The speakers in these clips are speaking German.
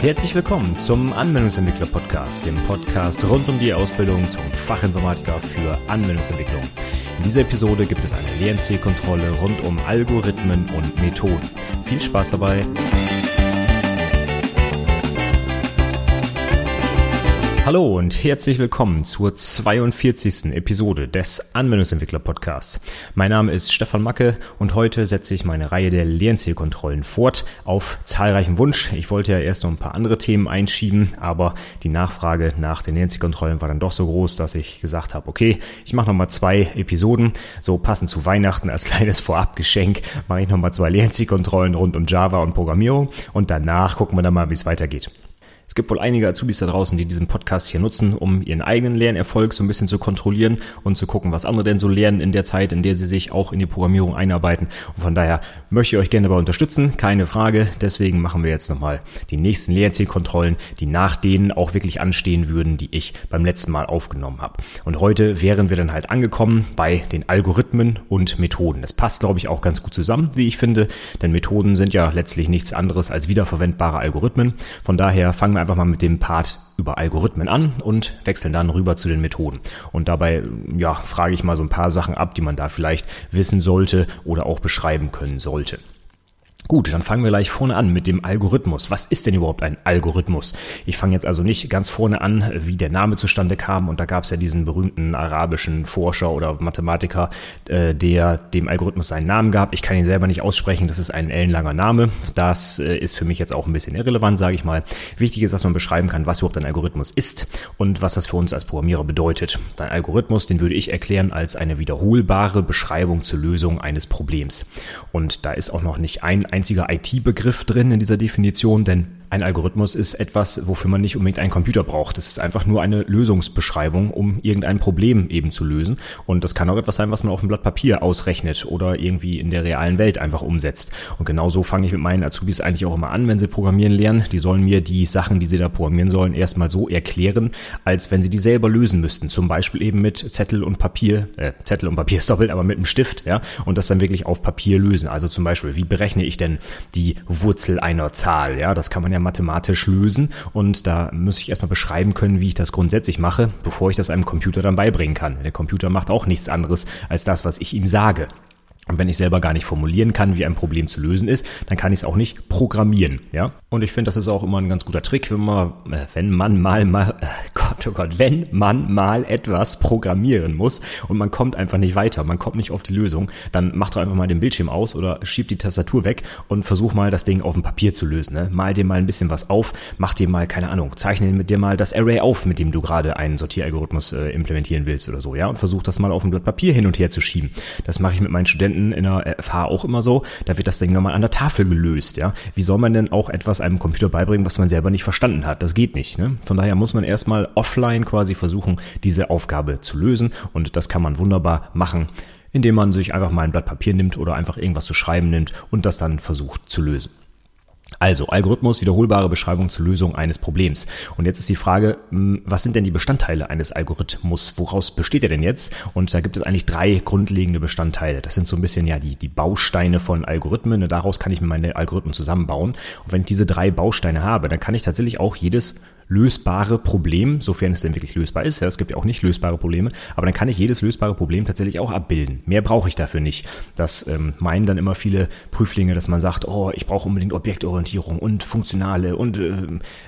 Herzlich willkommen zum Anwendungsentwickler Podcast, dem Podcast rund um die Ausbildung zum Fachinformatiker für Anwendungsentwicklung. In dieser Episode gibt es eine Lernzielkontrolle rund um Algorithmen und Methoden. Viel Spaß dabei! Hallo und herzlich willkommen zur 42. Episode des Anwendungsentwickler Podcasts. Mein Name ist Stefan Macke und heute setze ich meine Reihe der Lernzielkontrollen fort auf zahlreichen Wunsch. Ich wollte ja erst noch ein paar andere Themen einschieben, aber die Nachfrage nach den Lernzielkontrollen war dann doch so groß, dass ich gesagt habe, okay, ich mache nochmal zwei Episoden, so passend zu Weihnachten als kleines Vorabgeschenk mache ich nochmal zwei Lernzielkontrollen rund um Java und Programmierung und danach gucken wir dann mal, wie es weitergeht. Es gibt wohl einige Azubis da draußen, die diesen Podcast hier nutzen, um ihren eigenen Lernerfolg so ein bisschen zu kontrollieren und zu gucken, was andere denn so lernen in der Zeit, in der sie sich auch in die Programmierung einarbeiten. Und von daher möchte ich euch gerne dabei unterstützen, keine Frage. Deswegen machen wir jetzt nochmal die nächsten Lernzielkontrollen, die nach denen auch wirklich anstehen würden, die ich beim letzten Mal aufgenommen habe. Und heute wären wir dann halt angekommen bei den Algorithmen und Methoden. Das passt, glaube ich, auch ganz gut zusammen, wie ich finde, denn Methoden sind ja letztlich nichts anderes als wiederverwendbare Algorithmen. Von daher fangen wir einfach mal mit dem Part über Algorithmen an und wechseln dann rüber zu den Methoden. Und dabei, ja, frage ich mal so ein paar Sachen ab, die man da vielleicht wissen sollte oder auch beschreiben können sollte. Gut, dann fangen wir gleich vorne an mit dem Algorithmus. Was ist denn überhaupt ein Algorithmus? Ich fange jetzt also nicht ganz vorne an, wie der Name zustande kam. Und da gab es ja diesen berühmten arabischen Forscher oder Mathematiker, äh, der dem Algorithmus seinen Namen gab. Ich kann ihn selber nicht aussprechen, das ist ein ellenlanger Name. Das äh, ist für mich jetzt auch ein bisschen irrelevant, sage ich mal. Wichtig ist, dass man beschreiben kann, was überhaupt ein Algorithmus ist und was das für uns als Programmierer bedeutet. Ein Algorithmus, den würde ich erklären als eine wiederholbare Beschreibung zur Lösung eines Problems. Und da ist auch noch nicht ein einziger IT-Begriff drin in dieser Definition, denn ein Algorithmus ist etwas, wofür man nicht unbedingt einen Computer braucht. Das ist einfach nur eine Lösungsbeschreibung, um irgendein Problem eben zu lösen. Und das kann auch etwas sein, was man auf einem Blatt Papier ausrechnet oder irgendwie in der realen Welt einfach umsetzt. Und genauso fange ich mit meinen Azubis eigentlich auch immer an, wenn sie programmieren lernen. Die sollen mir die Sachen, die sie da programmieren sollen, erstmal so erklären, als wenn sie die selber lösen müssten. Zum Beispiel eben mit Zettel und Papier, äh, Zettel und Papier ist doppelt, aber mit einem Stift, ja, und das dann wirklich auf Papier lösen. Also zum Beispiel, wie berechne ich denn die Wurzel einer Zahl? Ja, das kann man ja mathematisch lösen und da muss ich erstmal beschreiben können, wie ich das grundsätzlich mache, bevor ich das einem Computer dann beibringen kann. Der Computer macht auch nichts anderes als das, was ich ihm sage. Und wenn ich selber gar nicht formulieren kann, wie ein Problem zu lösen ist, dann kann ich es auch nicht programmieren, ja. Und ich finde, das ist auch immer ein ganz guter Trick, wenn man, äh, wenn man mal, mal, äh, Gott, oh Gott, wenn man mal etwas programmieren muss und man kommt einfach nicht weiter, man kommt nicht auf die Lösung, dann mach doch einfach mal den Bildschirm aus oder schieb die Tastatur weg und versuch mal das Ding auf dem Papier zu lösen, ne? Mal dir mal ein bisschen was auf, mach dir mal, keine Ahnung, zeichne mit dir mal das Array auf, mit dem du gerade einen Sortieralgorithmus äh, implementieren willst oder so, ja. Und versuch das mal auf dem Blatt Papier hin und her zu schieben. Das mache ich mit meinen Studenten Studenten in der FH auch immer so, da wird das Ding nochmal an der Tafel gelöst, ja. Wie soll man denn auch etwas einem Computer beibringen, was man selber nicht verstanden hat? Das geht nicht, ne? Von daher muss man erstmal offline quasi versuchen, diese Aufgabe zu lösen und das kann man wunderbar machen, indem man sich einfach mal ein Blatt Papier nimmt oder einfach irgendwas zu schreiben nimmt und das dann versucht zu lösen. Also Algorithmus, wiederholbare Beschreibung zur Lösung eines Problems. Und jetzt ist die Frage, hm, was sind denn die Bestandteile eines Algorithmus? Woraus besteht er denn jetzt? Und da gibt es eigentlich drei grundlegende Bestandteile. Das sind so ein bisschen ja die, die Bausteine von Algorithmen. Daraus kann ich mir meine Algorithmen zusammenbauen. Und wenn ich diese drei Bausteine habe, dann kann ich tatsächlich auch jedes lösbare Problem, sofern es denn wirklich lösbar ist. Ja, es gibt ja auch nicht lösbare Probleme, aber dann kann ich jedes lösbare Problem tatsächlich auch abbilden. Mehr brauche ich dafür nicht. Das ähm, meinen dann immer viele Prüflinge, dass man sagt, oh, ich brauche unbedingt Objektorientierung und funktionale und äh,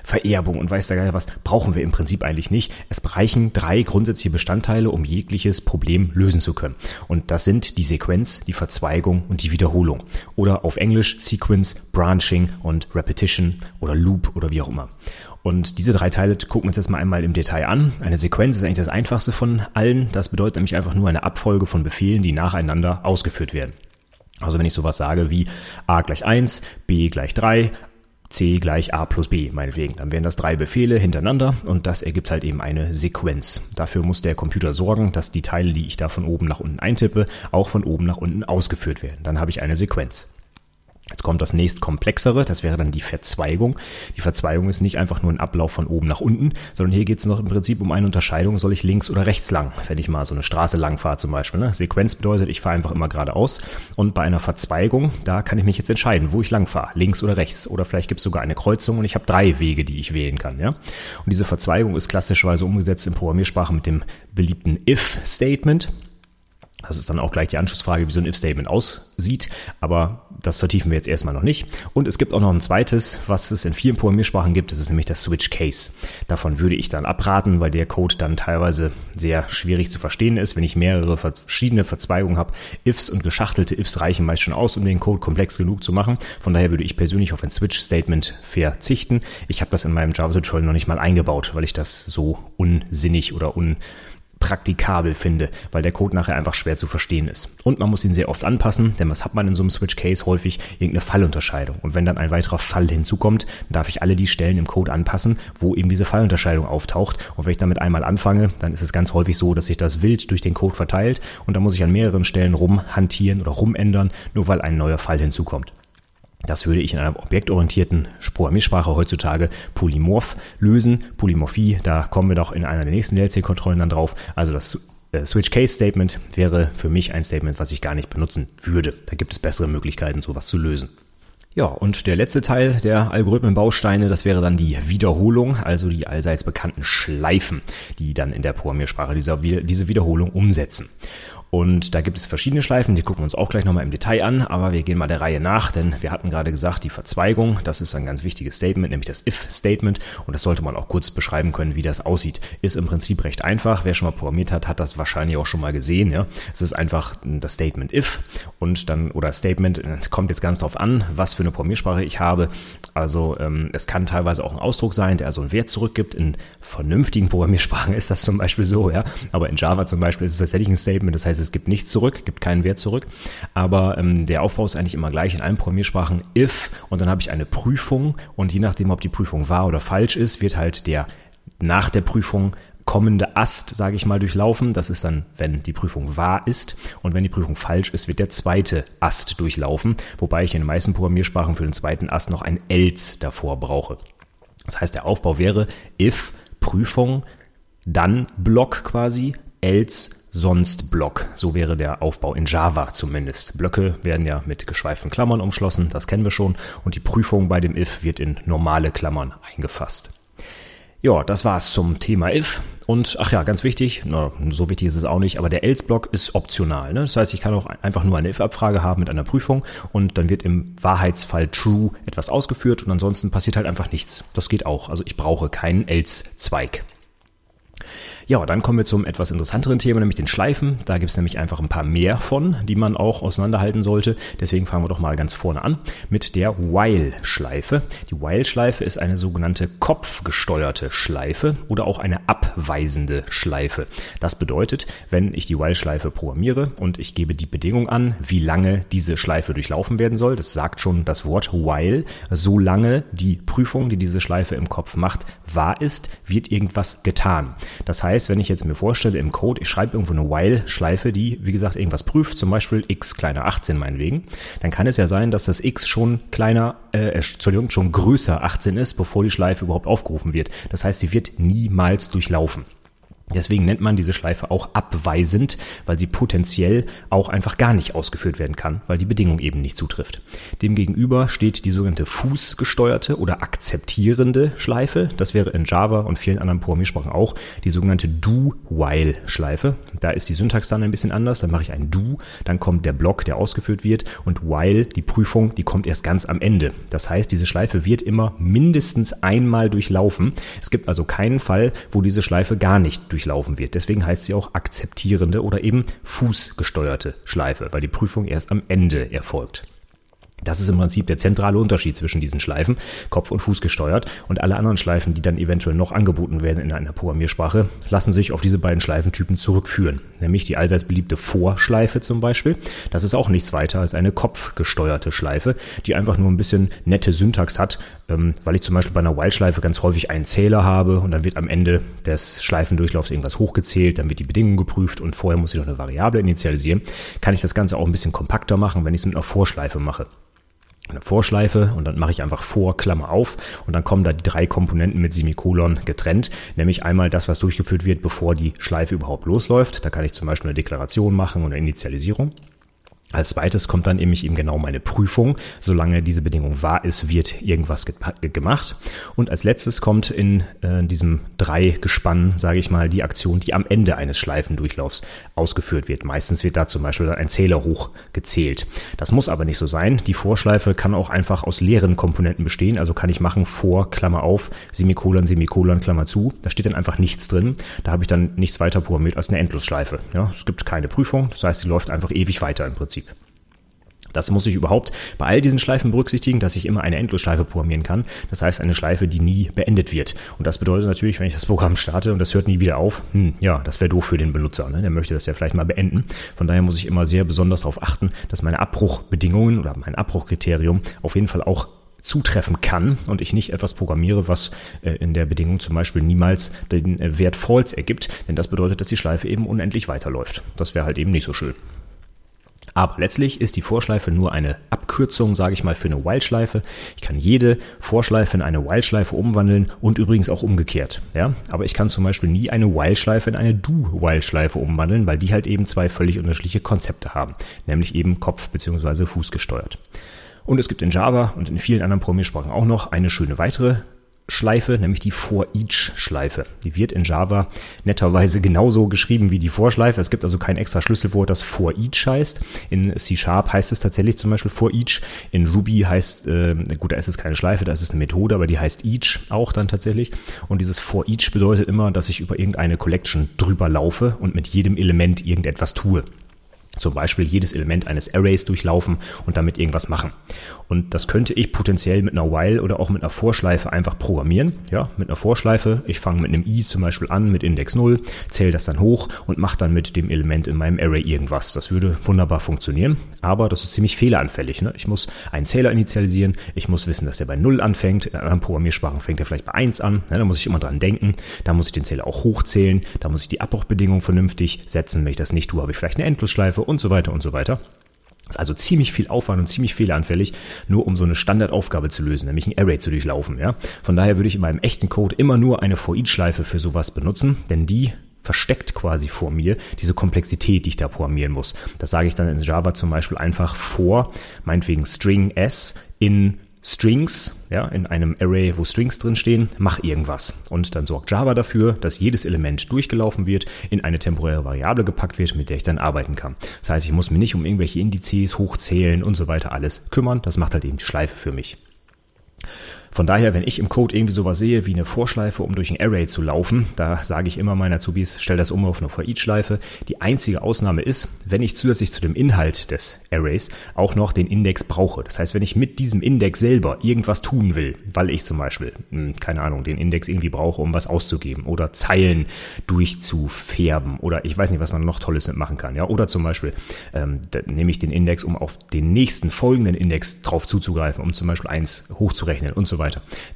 Vererbung und weiß der Geil was. Brauchen wir im Prinzip eigentlich nicht. Es reichen drei grundsätzliche Bestandteile, um jegliches Problem lösen zu können. Und das sind die Sequenz, die Verzweigung und die Wiederholung. Oder auf Englisch Sequence, Branching und Repetition oder Loop oder wie auch immer. Und diese drei Teile gucken wir uns jetzt mal einmal im Detail an. Eine Sequenz ist eigentlich das einfachste von allen. Das bedeutet nämlich einfach nur eine Abfolge von Befehlen, die nacheinander ausgeführt werden. Also wenn ich sowas sage wie a gleich 1, b gleich 3, c gleich a plus b, meinetwegen. Dann wären das drei Befehle hintereinander und das ergibt halt eben eine Sequenz. Dafür muss der Computer sorgen, dass die Teile, die ich da von oben nach unten eintippe, auch von oben nach unten ausgeführt werden. Dann habe ich eine Sequenz. Jetzt kommt das nächst komplexere, das wäre dann die Verzweigung. Die Verzweigung ist nicht einfach nur ein Ablauf von oben nach unten, sondern hier geht es noch im Prinzip um eine Unterscheidung, soll ich links oder rechts lang, wenn ich mal so eine Straße lang fahre zum Beispiel. Ne? Sequenz bedeutet, ich fahre einfach immer geradeaus und bei einer Verzweigung, da kann ich mich jetzt entscheiden, wo ich lang fahre, links oder rechts. Oder vielleicht gibt es sogar eine Kreuzung und ich habe drei Wege, die ich wählen kann. Ja? Und diese Verzweigung ist klassischerweise umgesetzt in Programmiersprache mit dem beliebten If-Statement. Das ist dann auch gleich die Anschlussfrage, wie so ein If-Statement aussieht, aber das vertiefen wir jetzt erstmal noch nicht. Und es gibt auch noch ein zweites, was es in vielen Programmiersprachen gibt, das ist nämlich das Switch Case. Davon würde ich dann abraten, weil der Code dann teilweise sehr schwierig zu verstehen ist, wenn ich mehrere verschiedene Verzweigungen habe. Ifs und geschachtelte Ifs reichen meist schon aus, um den Code komplex genug zu machen. Von daher würde ich persönlich auf ein Switch-Statement verzichten. Ich habe das in meinem Java-Tutorial noch nicht mal eingebaut, weil ich das so unsinnig oder un praktikabel finde, weil der Code nachher einfach schwer zu verstehen ist. Und man muss ihn sehr oft anpassen, denn was hat man in so einem Switch Case häufig? Irgendeine Fallunterscheidung. Und wenn dann ein weiterer Fall hinzukommt, darf ich alle die Stellen im Code anpassen, wo eben diese Fallunterscheidung auftaucht. Und wenn ich damit einmal anfange, dann ist es ganz häufig so, dass sich das wild durch den Code verteilt und dann muss ich an mehreren Stellen rumhantieren oder rumändern, nur weil ein neuer Fall hinzukommt. Das würde ich in einer objektorientierten Programmiersprache heutzutage polymorph lösen. Polymorphie, da kommen wir doch in einer der nächsten DLC-Kontrollen dann drauf. Also das äh, Switch Case Statement wäre für mich ein Statement, was ich gar nicht benutzen würde. Da gibt es bessere Möglichkeiten, sowas zu lösen. Ja, und der letzte Teil der Algorithmenbausteine, das wäre dann die Wiederholung, also die allseits bekannten Schleifen, die dann in der Programmiersprache dieser, diese Wiederholung umsetzen. Und da gibt es verschiedene Schleifen, die gucken wir uns auch gleich nochmal im Detail an, aber wir gehen mal der Reihe nach, denn wir hatten gerade gesagt, die Verzweigung, das ist ein ganz wichtiges Statement, nämlich das If-Statement und das sollte man auch kurz beschreiben können, wie das aussieht. Ist im Prinzip recht einfach, wer schon mal programmiert hat, hat das wahrscheinlich auch schon mal gesehen, ja. Es ist einfach das Statement If und dann, oder Statement, kommt jetzt ganz drauf an, was für eine Programmiersprache ich habe. Also ähm, es kann teilweise auch ein Ausdruck sein, der also einen Wert zurückgibt. In vernünftigen Programmiersprachen ist das zum Beispiel so, ja. Aber in Java zum Beispiel ist es tatsächlich ein Statement, das heißt, heißt, es gibt nichts zurück, gibt keinen Wert zurück. Aber ähm, der Aufbau ist eigentlich immer gleich in allen Programmiersprachen if und dann habe ich eine Prüfung und je nachdem, ob die Prüfung wahr oder falsch ist, wird halt der nach der Prüfung kommende Ast, sage ich mal, durchlaufen. Das ist dann, wenn die Prüfung wahr ist. Und wenn die Prüfung falsch ist, wird der zweite Ast durchlaufen. Wobei ich in den meisten Programmiersprachen für den zweiten Ast noch ein else davor brauche. Das heißt, der Aufbau wäre if Prüfung, dann Block quasi, else sonst Block. So wäre der Aufbau in Java zumindest. Blöcke werden ja mit geschweiften Klammern umschlossen, das kennen wir schon. Und die Prüfung bei dem if wird in normale Klammern eingefasst. Ja, das war's zum Thema if. Und ach ja, ganz wichtig, na, so wichtig ist es auch nicht, aber der else-Block ist optional. Ne? Das heißt, ich kann auch einfach nur eine if-Abfrage haben mit einer Prüfung und dann wird im Wahrheitsfall true etwas ausgeführt und ansonsten passiert halt einfach nichts. Das geht auch. Also ich brauche keinen else-Zweig. Ja, dann kommen wir zum etwas interessanteren Thema, nämlich den Schleifen. Da gibt es nämlich einfach ein paar mehr von, die man auch auseinanderhalten sollte. Deswegen fangen wir doch mal ganz vorne an mit der While-Schleife. Die While-Schleife ist eine sogenannte kopfgesteuerte Schleife oder auch eine abweisende Schleife. Das bedeutet, wenn ich die While-Schleife programmiere und ich gebe die Bedingung an, wie lange diese Schleife durchlaufen werden soll, das sagt schon das Wort While, solange die Prüfung, die diese Schleife im Kopf macht, wahr ist, wird irgendwas getan. Das heißt, heißt, wenn ich jetzt mir vorstelle im Code, ich schreibe irgendwo eine While-Schleife, die, wie gesagt, irgendwas prüft, zum Beispiel x kleiner 18 meinetwegen, dann kann es ja sein, dass das x schon kleiner, äh, Entschuldigung, schon größer 18 ist, bevor die Schleife überhaupt aufgerufen wird. Das heißt, sie wird niemals durchlaufen. Deswegen nennt man diese Schleife auch abweisend, weil sie potenziell auch einfach gar nicht ausgeführt werden kann, weil die Bedingung eben nicht zutrifft. Demgegenüber steht die sogenannte fußgesteuerte oder akzeptierende Schleife. Das wäre in Java und vielen anderen Programmiersprachen auch die sogenannte Do-While-Schleife. Da ist die Syntax dann ein bisschen anders. Dann mache ich ein Do, dann kommt der Block, der ausgeführt wird und While, die Prüfung, die kommt erst ganz am Ende. Das heißt, diese Schleife wird immer mindestens einmal durchlaufen. Es gibt also keinen Fall, wo diese Schleife gar nicht durchlaufen wird. Deswegen heißt sie auch akzeptierende oder eben fußgesteuerte Schleife, weil die Prüfung erst am Ende erfolgt. Das ist im Prinzip der zentrale Unterschied zwischen diesen Schleifen, Kopf und Fuß gesteuert. Und alle anderen Schleifen, die dann eventuell noch angeboten werden in einer Programmiersprache, lassen sich auf diese beiden Schleifentypen zurückführen. Nämlich die allseits beliebte Vorschleife zum Beispiel. Das ist auch nichts weiter als eine kopfgesteuerte Schleife, die einfach nur ein bisschen nette Syntax hat, ähm, weil ich zum Beispiel bei einer While-Schleife ganz häufig einen Zähler habe und dann wird am Ende des Schleifendurchlaufs irgendwas hochgezählt, dann wird die Bedingung geprüft und vorher muss ich noch eine Variable initialisieren. Kann ich das Ganze auch ein bisschen kompakter machen, wenn ich es mit einer Vorschleife mache. Eine Vorschleife und dann mache ich einfach vor, Klammer auf und dann kommen da die drei Komponenten mit Semikolon getrennt, nämlich einmal das, was durchgeführt wird, bevor die Schleife überhaupt losläuft. Da kann ich zum Beispiel eine Deklaration machen oder Initialisierung. Als zweites kommt dann nämlich eben genau meine Prüfung. Solange diese Bedingung wahr ist, wird irgendwas ge gemacht. Und als letztes kommt in äh, diesem drei Gespann, sage ich mal, die Aktion, die am Ende eines Schleifendurchlaufs ausgeführt wird. Meistens wird da zum Beispiel ein Zähler hochgezählt. Das muss aber nicht so sein. Die Vorschleife kann auch einfach aus leeren Komponenten bestehen. Also kann ich machen vor, Klammer auf, Semikolon, Semikolon, Klammer zu. Da steht dann einfach nichts drin. Da habe ich dann nichts weiter programmiert als eine Endlosschleife. Ja, es gibt keine Prüfung. Das heißt, sie läuft einfach ewig weiter im Prinzip. Das muss ich überhaupt bei all diesen Schleifen berücksichtigen, dass ich immer eine Endlosschleife programmieren kann. Das heißt, eine Schleife, die nie beendet wird. Und das bedeutet natürlich, wenn ich das Programm starte und das hört nie wieder auf, hm, ja, das wäre doof für den Benutzer. Ne? Der möchte das ja vielleicht mal beenden. Von daher muss ich immer sehr besonders darauf achten, dass meine Abbruchbedingungen oder mein Abbruchkriterium auf jeden Fall auch zutreffen kann und ich nicht etwas programmiere, was äh, in der Bedingung zum Beispiel niemals den äh, Wert false ergibt, denn das bedeutet, dass die Schleife eben unendlich weiterläuft. Das wäre halt eben nicht so schön. Aber letztlich ist die Vorschleife nur eine Abkürzung, sage ich mal, für eine While-Schleife. Ich kann jede Vorschleife in eine While-Schleife umwandeln und übrigens auch umgekehrt. Ja? Aber ich kann zum Beispiel nie eine While-Schleife in eine Do-While-Schleife umwandeln, weil die halt eben zwei völlig unterschiedliche Konzepte haben, nämlich eben Kopf- bzw. Fuß gesteuert. Und es gibt in Java und in vielen anderen Programmiersprachen auch noch eine schöne weitere Schleife, nämlich die For-Each-Schleife. Die wird in Java netterweise genauso geschrieben wie die Vorschleife. Es gibt also kein extra Schlüsselwort, das For-Each heißt. In C-Sharp heißt es tatsächlich zum Beispiel For-Each. In Ruby heißt, äh, gut, da ist es keine Schleife, da ist es eine Methode, aber die heißt Each auch dann tatsächlich. Und dieses For-Each bedeutet immer, dass ich über irgendeine Collection drüber laufe und mit jedem Element irgendetwas tue zum Beispiel jedes Element eines Arrays durchlaufen und damit irgendwas machen. Und das könnte ich potenziell mit einer While oder auch mit einer Vorschleife einfach programmieren. Ja, mit einer Vorschleife. Ich fange mit einem i zum Beispiel an mit Index 0, zähle das dann hoch und mache dann mit dem Element in meinem Array irgendwas. Das würde wunderbar funktionieren, aber das ist ziemlich fehleranfällig. Ne? Ich muss einen Zähler initialisieren, ich muss wissen, dass der bei 0 anfängt. In anderen Programmiersprachen fängt er vielleicht bei 1 an. Ne? Da muss ich immer dran denken. Da muss ich den Zähler auch hochzählen. Da muss ich die Abbruchbedingungen vernünftig setzen. Wenn ich das nicht tue, habe ich vielleicht eine Endlosschleife und so weiter und so weiter. Das ist also ziemlich viel Aufwand und ziemlich fehleranfällig, nur um so eine Standardaufgabe zu lösen, nämlich ein Array zu durchlaufen. Ja? Von daher würde ich in meinem echten Code immer nur eine For-Each-Schleife für sowas benutzen, denn die versteckt quasi vor mir diese Komplexität, die ich da programmieren muss. Das sage ich dann in Java zum Beispiel einfach vor, meinetwegen String S in Strings, ja, in einem Array, wo Strings drinstehen, mach irgendwas. Und dann sorgt Java dafür, dass jedes Element durchgelaufen wird, in eine temporäre Variable gepackt wird, mit der ich dann arbeiten kann. Das heißt, ich muss mich nicht um irgendwelche Indizes hochzählen und so weiter alles kümmern. Das macht halt eben die Schleife für mich. Von daher, wenn ich im Code irgendwie sowas sehe wie eine Vorschleife, um durch ein Array zu laufen, da sage ich immer meinen Azubis, stell das um auf eine For-Each-Schleife. Die einzige Ausnahme ist, wenn ich zusätzlich zu dem Inhalt des Arrays auch noch den Index brauche. Das heißt, wenn ich mit diesem Index selber irgendwas tun will, weil ich zum Beispiel, hm, keine Ahnung, den Index irgendwie brauche, um was auszugeben oder Zeilen durchzufärben oder ich weiß nicht, was man noch Tolles mitmachen kann. Ja, oder zum Beispiel ähm, nehme ich den Index, um auf den nächsten folgenden Index drauf zuzugreifen, um zum Beispiel eins hochzurechnen und so weiter.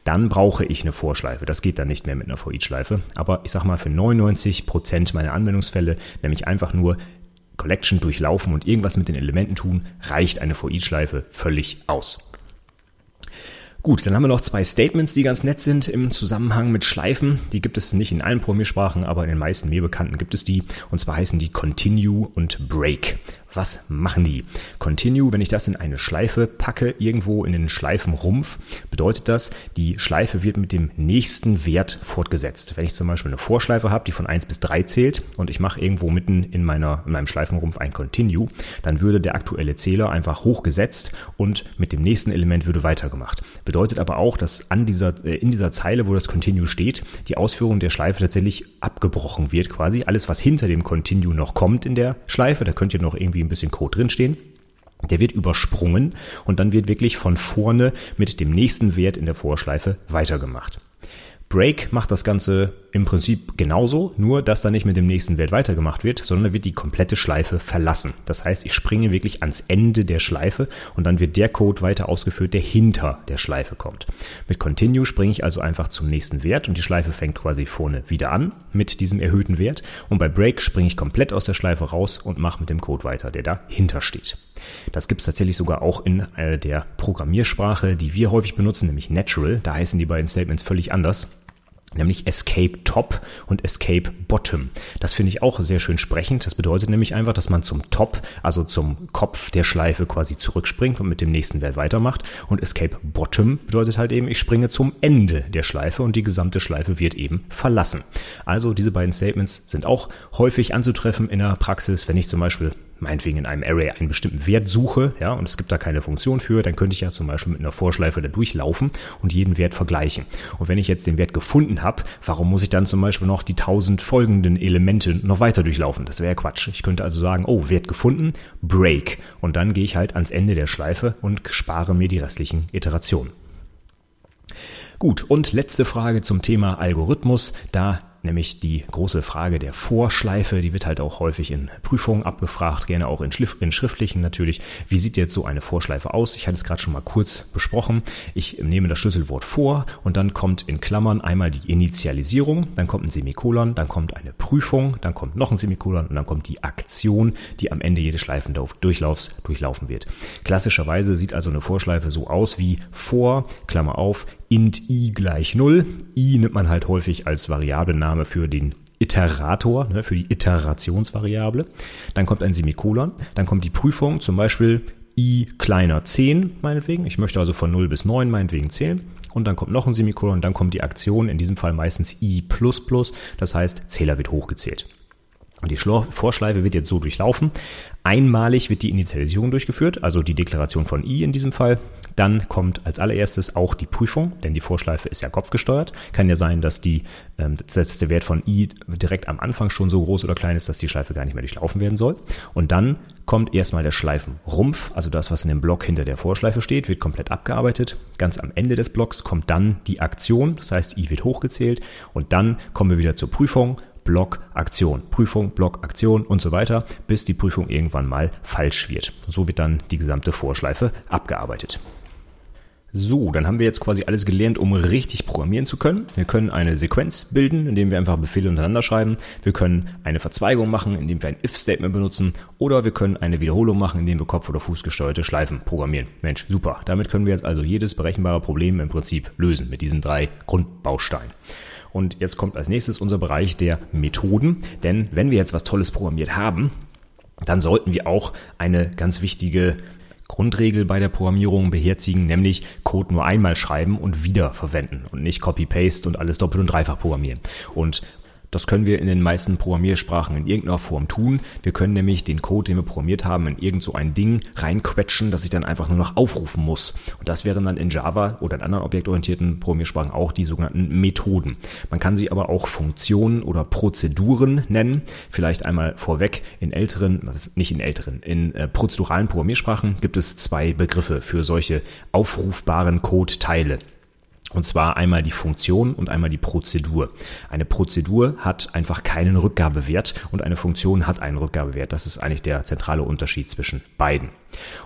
Dann brauche ich eine Vorschleife. Das geht dann nicht mehr mit einer For-Each-Schleife. Aber ich sag mal, für 99 Prozent meiner Anwendungsfälle, nämlich einfach nur Collection durchlaufen und irgendwas mit den Elementen tun, reicht eine For-Each-Schleife völlig aus. Gut, dann haben wir noch zwei Statements, die ganz nett sind im Zusammenhang mit Schleifen. Die gibt es nicht in allen Programmiersprachen, aber in den meisten mir bekannten gibt es die. Und zwar heißen die Continue und Break. Was machen die? Continue, wenn ich das in eine Schleife packe, irgendwo in den Schleifenrumpf, bedeutet das, die Schleife wird mit dem nächsten Wert fortgesetzt. Wenn ich zum Beispiel eine Vorschleife habe, die von 1 bis 3 zählt und ich mache irgendwo mitten in, meiner, in meinem Schleifenrumpf ein Continue, dann würde der aktuelle Zähler einfach hochgesetzt und mit dem nächsten Element würde weitergemacht. Bedeutet aber auch, dass an dieser, äh, in dieser Zeile, wo das Continue steht, die Ausführung der Schleife tatsächlich abgebrochen wird quasi. Alles, was hinter dem Continue noch kommt in der Schleife, da könnt ihr noch irgendwie ein bisschen Code drinstehen. Der wird übersprungen und dann wird wirklich von vorne mit dem nächsten Wert in der Vorschleife weitergemacht. Break macht das Ganze im Prinzip genauso, nur dass da nicht mit dem nächsten Wert weitergemacht wird, sondern da wird die komplette Schleife verlassen. Das heißt, ich springe wirklich ans Ende der Schleife und dann wird der Code weiter ausgeführt, der hinter der Schleife kommt. Mit Continue springe ich also einfach zum nächsten Wert und die Schleife fängt quasi vorne wieder an mit diesem erhöhten Wert und bei Break springe ich komplett aus der Schleife raus und mache mit dem Code weiter, der dahinter steht. Das gibt es tatsächlich sogar auch in äh, der Programmiersprache, die wir häufig benutzen, nämlich Natural. Da heißen die beiden Statements völlig anders nämlich Escape Top und Escape Bottom. Das finde ich auch sehr schön sprechend. Das bedeutet nämlich einfach, dass man zum Top, also zum Kopf der Schleife quasi zurückspringt und mit dem nächsten Wert weitermacht. Und Escape Bottom bedeutet halt eben, ich springe zum Ende der Schleife und die gesamte Schleife wird eben verlassen. Also diese beiden Statements sind auch häufig anzutreffen in der Praxis, wenn ich zum Beispiel meinetwegen in einem Array einen bestimmten Wert suche, ja, und es gibt da keine Funktion für, dann könnte ich ja zum Beispiel mit einer Vorschleife da durchlaufen und jeden Wert vergleichen. Und wenn ich jetzt den Wert gefunden habe, warum muss ich dann zum Beispiel noch die tausend folgenden Elemente noch weiter durchlaufen? Das wäre ja Quatsch. Ich könnte also sagen, oh, Wert gefunden, Break. Und dann gehe ich halt ans Ende der Schleife und spare mir die restlichen Iterationen. Gut, und letzte Frage zum Thema Algorithmus. Da nämlich die große Frage der Vorschleife. Die wird halt auch häufig in Prüfungen abgefragt, gerne auch in, Schliff, in schriftlichen natürlich. Wie sieht jetzt so eine Vorschleife aus? Ich hatte es gerade schon mal kurz besprochen. Ich nehme das Schlüsselwort vor und dann kommt in Klammern einmal die Initialisierung, dann kommt ein Semikolon, dann kommt eine Prüfung, dann kommt noch ein Semikolon und dann kommt die Aktion, die am Ende jedes Schleifendurchlaufs durchlaufen wird. Klassischerweise sieht also eine Vorschleife so aus wie vor, Klammer auf, int i gleich 0. i nimmt man halt häufig als Variablename für den Iterator, ne, für die Iterationsvariable. Dann kommt ein Semikolon, dann kommt die Prüfung, zum Beispiel i kleiner 10, meinetwegen. Ich möchte also von 0 bis 9 meinetwegen zählen. Und dann kommt noch ein Semikolon, dann kommt die Aktion, in diesem Fall meistens i++, das heißt Zähler wird hochgezählt. Und die Vorschleife wird jetzt so durchlaufen. Einmalig wird die Initialisierung durchgeführt, also die Deklaration von i in diesem Fall. Dann kommt als allererstes auch die Prüfung, denn die Vorschleife ist ja kopfgesteuert. Kann ja sein, dass die, ähm, dass der Wert von i direkt am Anfang schon so groß oder klein ist, dass die Schleife gar nicht mehr durchlaufen werden soll. Und dann kommt erstmal der Schleifenrumpf, also das, was in dem Block hinter der Vorschleife steht, wird komplett abgearbeitet. Ganz am Ende des Blocks kommt dann die Aktion, das heißt, i wird hochgezählt. Und dann kommen wir wieder zur Prüfung Block, Aktion, Prüfung, Block, Aktion und so weiter, bis die Prüfung irgendwann mal falsch wird. So wird dann die gesamte Vorschleife abgearbeitet. So, dann haben wir jetzt quasi alles gelernt, um richtig programmieren zu können. Wir können eine Sequenz bilden, indem wir einfach Befehle untereinander schreiben. Wir können eine Verzweigung machen, indem wir ein if-Statement benutzen. Oder wir können eine Wiederholung machen, indem wir kopf- oder fußgesteuerte Schleifen programmieren. Mensch, super. Damit können wir jetzt also jedes berechenbare Problem im Prinzip lösen mit diesen drei Grundbausteinen. Und jetzt kommt als nächstes unser Bereich der Methoden. Denn wenn wir jetzt was Tolles programmiert haben, dann sollten wir auch eine ganz wichtige Grundregel bei der Programmierung beherzigen, nämlich Code nur einmal schreiben und wieder verwenden und nicht Copy-Paste und alles doppelt und dreifach programmieren. Und das können wir in den meisten Programmiersprachen in irgendeiner Form tun. Wir können nämlich den Code, den wir programmiert haben, in irgend so ein Ding reinquetschen, das ich dann einfach nur noch aufrufen muss. Und das wären dann in Java oder in anderen objektorientierten Programmiersprachen auch die sogenannten Methoden. Man kann sie aber auch Funktionen oder Prozeduren nennen. Vielleicht einmal vorweg, in älteren, nicht in älteren, in äh, prozeduralen Programmiersprachen gibt es zwei Begriffe für solche aufrufbaren Code-Teile. Und zwar einmal die Funktion und einmal die Prozedur. Eine Prozedur hat einfach keinen Rückgabewert und eine Funktion hat einen Rückgabewert. Das ist eigentlich der zentrale Unterschied zwischen beiden.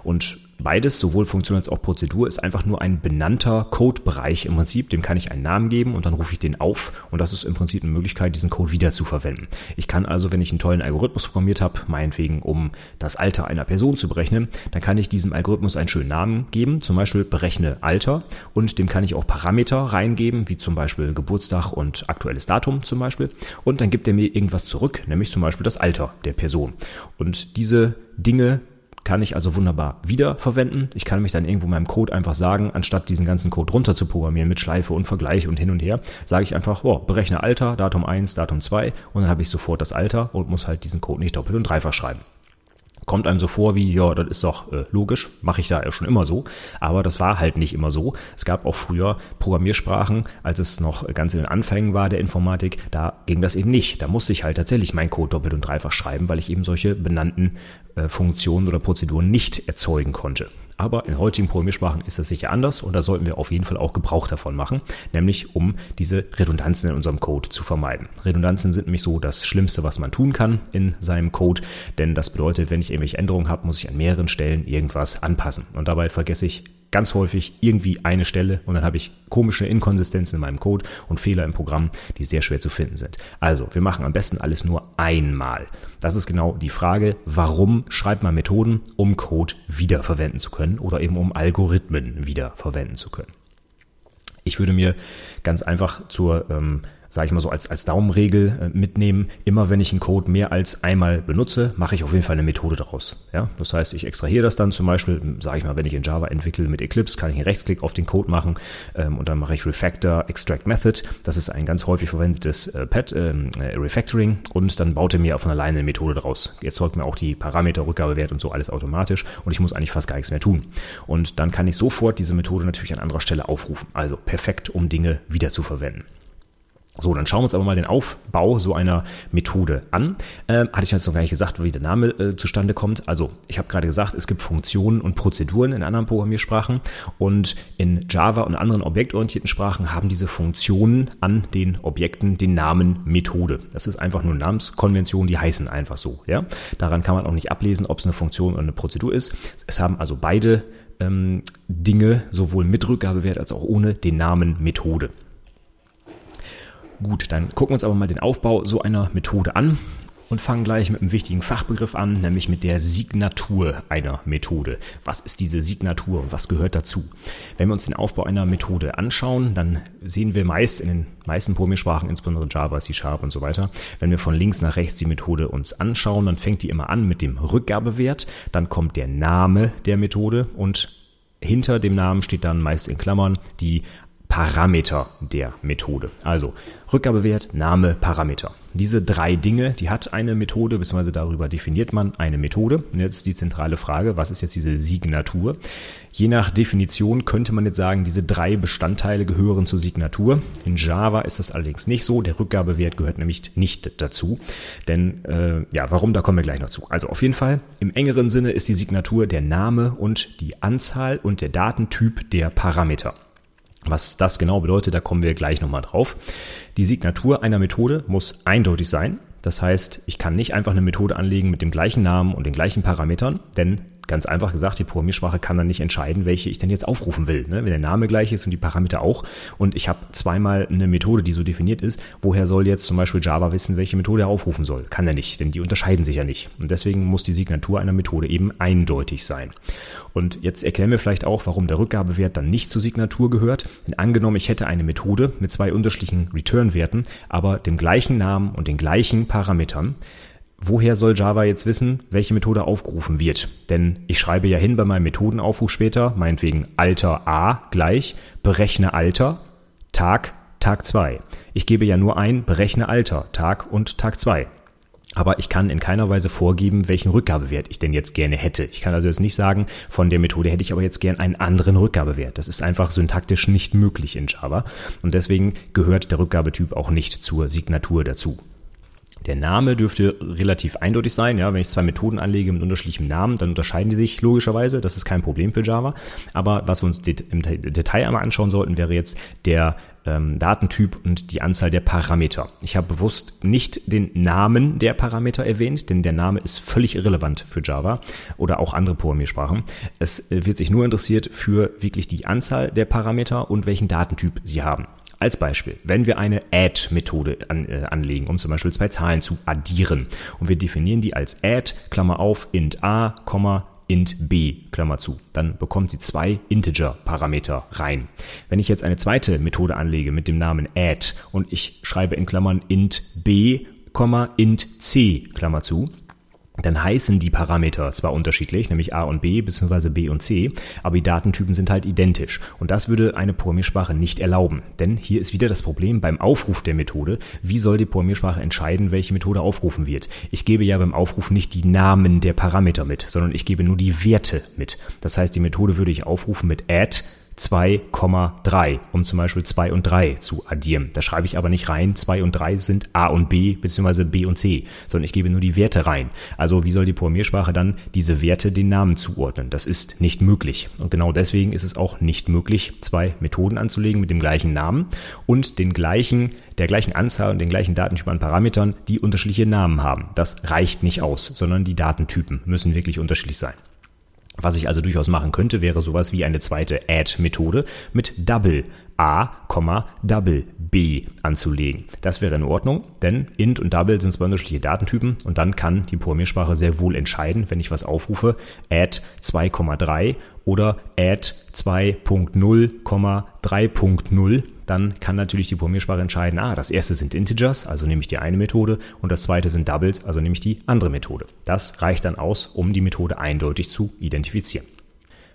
Und Beides, sowohl Funktion als auch Prozedur, ist einfach nur ein benannter Codebereich im Prinzip. Dem kann ich einen Namen geben und dann rufe ich den auf und das ist im Prinzip eine Möglichkeit, diesen Code wieder zu verwenden. Ich kann also, wenn ich einen tollen Algorithmus programmiert habe, meinetwegen um das Alter einer Person zu berechnen, dann kann ich diesem Algorithmus einen schönen Namen geben, zum Beispiel berechne Alter und dem kann ich auch Parameter reingeben, wie zum Beispiel Geburtstag und aktuelles Datum zum Beispiel und dann gibt er mir irgendwas zurück, nämlich zum Beispiel das Alter der Person. Und diese Dinge kann ich also wunderbar wiederverwenden. Ich kann mich dann irgendwo in meinem Code einfach sagen, anstatt diesen ganzen Code runter zu programmieren mit Schleife und Vergleich und hin und her, sage ich einfach, oh, berechne Alter, Datum 1, Datum 2 und dann habe ich sofort das Alter und muss halt diesen Code nicht doppelt und dreifach schreiben kommt einem so vor wie, ja, das ist doch äh, logisch, mache ich da ja schon immer so. Aber das war halt nicht immer so. Es gab auch früher Programmiersprachen, als es noch ganz in den Anfängen war der Informatik, da ging das eben nicht. Da musste ich halt tatsächlich meinen Code doppelt und dreifach schreiben, weil ich eben solche benannten äh, Funktionen oder Prozeduren nicht erzeugen konnte. Aber in heutigen Programmiersprachen ist das sicher anders und da sollten wir auf jeden Fall auch Gebrauch davon machen, nämlich um diese Redundanzen in unserem Code zu vermeiden. Redundanzen sind nämlich so das Schlimmste, was man tun kann in seinem Code, denn das bedeutet, wenn ich irgendwelche Änderungen habe, muss ich an mehreren Stellen irgendwas anpassen. Und dabei vergesse ich ganz häufig irgendwie eine Stelle und dann habe ich komische Inkonsistenzen in meinem Code und Fehler im Programm, die sehr schwer zu finden sind. Also, wir machen am besten alles nur einmal. Das ist genau die Frage, warum schreibt man Methoden, um Code wiederverwenden zu können oder eben um Algorithmen wiederverwenden zu können. Ich würde mir ganz einfach zur ähm, sage ich mal so, als, als Daumenregel äh, mitnehmen. Immer wenn ich einen Code mehr als einmal benutze, mache ich auf jeden Fall eine Methode daraus. Ja? Das heißt, ich extrahiere das dann zum Beispiel, sage ich mal, wenn ich in Java entwickle mit Eclipse, kann ich einen Rechtsklick auf den Code machen ähm, und dann mache ich Refactor Extract Method. Das ist ein ganz häufig verwendetes äh, Pad, ähm, äh, Refactoring und dann baut er mir von alleine eine Methode daraus. Folgt mir auch die Parameter, Rückgabewert und so alles automatisch und ich muss eigentlich fast gar nichts mehr tun. Und dann kann ich sofort diese Methode natürlich an anderer Stelle aufrufen. Also perfekt, um Dinge wieder zu verwenden. So, dann schauen wir uns aber mal den Aufbau so einer Methode an. Ähm, hatte ich jetzt noch gar nicht gesagt, wie der Name äh, zustande kommt. Also, ich habe gerade gesagt, es gibt Funktionen und Prozeduren in anderen Programmiersprachen und in Java und anderen objektorientierten Sprachen haben diese Funktionen an den Objekten den Namen Methode. Das ist einfach nur Namenskonvention, die heißen einfach so. Ja? Daran kann man auch nicht ablesen, ob es eine Funktion oder eine Prozedur ist. Es haben also beide ähm, Dinge, sowohl mit Rückgabewert als auch ohne, den Namen Methode. Gut, dann gucken wir uns aber mal den Aufbau so einer Methode an und fangen gleich mit einem wichtigen Fachbegriff an, nämlich mit der Signatur einer Methode. Was ist diese Signatur und was gehört dazu? Wenn wir uns den Aufbau einer Methode anschauen, dann sehen wir meist in den meisten Programmiersprachen, insbesondere Java, C Sharp und so weiter, wenn wir von links nach rechts die Methode uns anschauen, dann fängt die immer an mit dem Rückgabewert, dann kommt der Name der Methode und hinter dem Namen steht dann meist in Klammern die Parameter der Methode. Also Rückgabewert, Name, Parameter. Diese drei Dinge, die hat eine Methode, beziehungsweise darüber definiert man eine Methode. Und jetzt die zentrale Frage, was ist jetzt diese Signatur? Je nach Definition könnte man jetzt sagen, diese drei Bestandteile gehören zur Signatur. In Java ist das allerdings nicht so. Der Rückgabewert gehört nämlich nicht dazu. Denn, äh, ja, warum, da kommen wir gleich noch zu. Also auf jeden Fall, im engeren Sinne ist die Signatur der Name und die Anzahl und der Datentyp der Parameter. Was das genau bedeutet, da kommen wir gleich nochmal drauf. Die Signatur einer Methode muss eindeutig sein. Das heißt, ich kann nicht einfach eine Methode anlegen mit dem gleichen Namen und den gleichen Parametern, denn Ganz einfach gesagt, die Programmiersprache kann dann nicht entscheiden, welche ich denn jetzt aufrufen will. Ne? Wenn der Name gleich ist und die Parameter auch und ich habe zweimal eine Methode, die so definiert ist, woher soll jetzt zum Beispiel Java wissen, welche Methode er aufrufen soll? Kann er nicht, denn die unterscheiden sich ja nicht. Und deswegen muss die Signatur einer Methode eben eindeutig sein. Und jetzt erklären wir vielleicht auch, warum der Rückgabewert dann nicht zur Signatur gehört. Denn angenommen, ich hätte eine Methode mit zwei unterschiedlichen Return-Werten, aber dem gleichen Namen und den gleichen Parametern, woher soll Java jetzt wissen, welche Methode aufgerufen wird? Denn ich schreibe ja hin bei meinem Methodenaufruf später, meinetwegen Alter A gleich, berechne Alter, Tag, Tag 2. Ich gebe ja nur ein, berechne Alter, Tag und Tag 2. Aber ich kann in keiner Weise vorgeben, welchen Rückgabewert ich denn jetzt gerne hätte. Ich kann also jetzt nicht sagen, von der Methode hätte ich aber jetzt gern einen anderen Rückgabewert. Das ist einfach syntaktisch nicht möglich in Java. Und deswegen gehört der Rückgabetyp auch nicht zur Signatur dazu. Der Name dürfte relativ eindeutig sein. Ja, wenn ich zwei Methoden anlege mit unterschiedlichem Namen, dann unterscheiden die sich logischerweise. Das ist kein Problem für Java. Aber was wir uns im Detail einmal anschauen sollten, wäre jetzt der ähm, Datentyp und die Anzahl der Parameter. Ich habe bewusst nicht den Namen der Parameter erwähnt, denn der Name ist völlig irrelevant für Java oder auch andere Programmiersprachen. Es äh, wird sich nur interessiert für wirklich die Anzahl der Parameter und welchen Datentyp sie haben. Als Beispiel, wenn wir eine Add-Methode an, äh, anlegen, um zum Beispiel zwei Zahlen zu addieren und wir definieren die als Add, Klammer auf, int a, int b, Klammer zu, dann bekommt sie zwei Integer-Parameter rein. Wenn ich jetzt eine zweite Methode anlege mit dem Namen add und ich schreibe in Klammern int b, int c, Klammer zu, dann heißen die Parameter zwar unterschiedlich, nämlich a und b bzw. b und c, aber die Datentypen sind halt identisch. Und das würde eine Programmiersprache nicht erlauben. Denn hier ist wieder das Problem beim Aufruf der Methode. Wie soll die Programmiersprache entscheiden, welche Methode aufrufen wird? Ich gebe ja beim Aufruf nicht die Namen der Parameter mit, sondern ich gebe nur die Werte mit. Das heißt, die Methode würde ich aufrufen mit add 2,3, um zum Beispiel 2 und 3 zu addieren. Da schreibe ich aber nicht rein, 2 und 3 sind A und B bzw. B und C, sondern ich gebe nur die Werte rein. Also wie soll die Programmiersprache dann diese Werte den Namen zuordnen? Das ist nicht möglich. Und genau deswegen ist es auch nicht möglich, zwei Methoden anzulegen mit dem gleichen Namen und den gleichen, der gleichen Anzahl und den gleichen Datentypen an Parametern, die unterschiedliche Namen haben. Das reicht nicht aus, sondern die Datentypen müssen wirklich unterschiedlich sein. Was ich also durchaus machen könnte, wäre sowas wie eine zweite Add-Methode mit Double A, Double B anzulegen. Das wäre in Ordnung, denn int und double sind zwei unterschiedliche Datentypen und dann kann die Programmiersprache sehr wohl entscheiden, wenn ich was aufrufe, add 2,3 oder add 2.0,3.0 dann kann natürlich die Programmiersprache entscheiden, ah, das erste sind Integers, also nehme ich die eine Methode und das zweite sind Doubles, also nehme ich die andere Methode. Das reicht dann aus, um die Methode eindeutig zu identifizieren.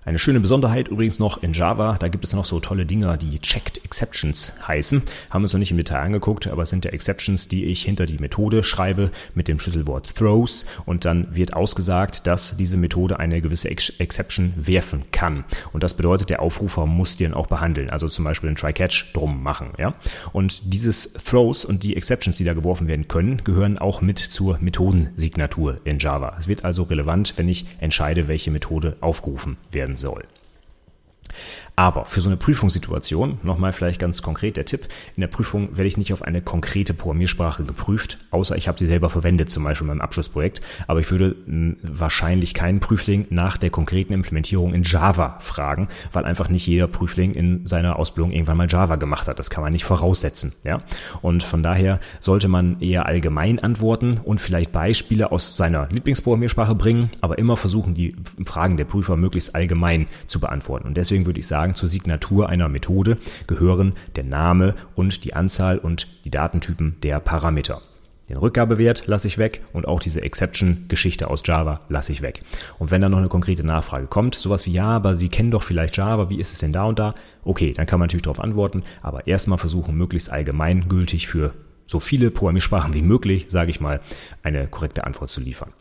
Eine schöne Besonderheit übrigens noch in Java, da gibt es noch so tolle Dinger, die Checked Exceptions heißen. Haben wir uns noch nicht im Detail angeguckt, aber es sind ja Exceptions, die ich hinter die Methode schreibe mit dem Schlüsselwort throws und dann wird ausgesagt, dass diese Methode eine gewisse Ex Exception werfen kann. Und das bedeutet, der Aufrufer muss den auch behandeln, also zum Beispiel ein Try-Catch drum machen. Ja? Und dieses Throws und die Exceptions, die da geworfen werden können, gehören auch mit zur Methodensignatur in Java. Es wird also relevant, wenn ich entscheide, welche Methode aufgerufen werden soll. Aber für so eine Prüfungssituation, nochmal vielleicht ganz konkret der Tipp, in der Prüfung werde ich nicht auf eine konkrete Programmiersprache geprüft, außer ich habe sie selber verwendet, zum Beispiel in meinem Abschlussprojekt. Aber ich würde hm, wahrscheinlich keinen Prüfling nach der konkreten Implementierung in Java fragen, weil einfach nicht jeder Prüfling in seiner Ausbildung irgendwann mal Java gemacht hat. Das kann man nicht voraussetzen. Ja? Und von daher sollte man eher allgemein antworten und vielleicht Beispiele aus seiner Lieblingsprogrammiersprache bringen, aber immer versuchen, die Fragen der Prüfer möglichst allgemein zu beantworten. Und deswegen würde ich sagen, sagen, zur Signatur einer Methode gehören der Name und die Anzahl und die Datentypen der Parameter. Den Rückgabewert lasse ich weg und auch diese Exception-Geschichte aus Java lasse ich weg. Und wenn dann noch eine konkrete Nachfrage kommt, sowas wie, ja, aber Sie kennen doch vielleicht Java, wie ist es denn da und da? Okay, dann kann man natürlich darauf antworten, aber erstmal versuchen, möglichst allgemeingültig für so viele Programmiersprachen wie möglich, sage ich mal, eine korrekte Antwort zu liefern.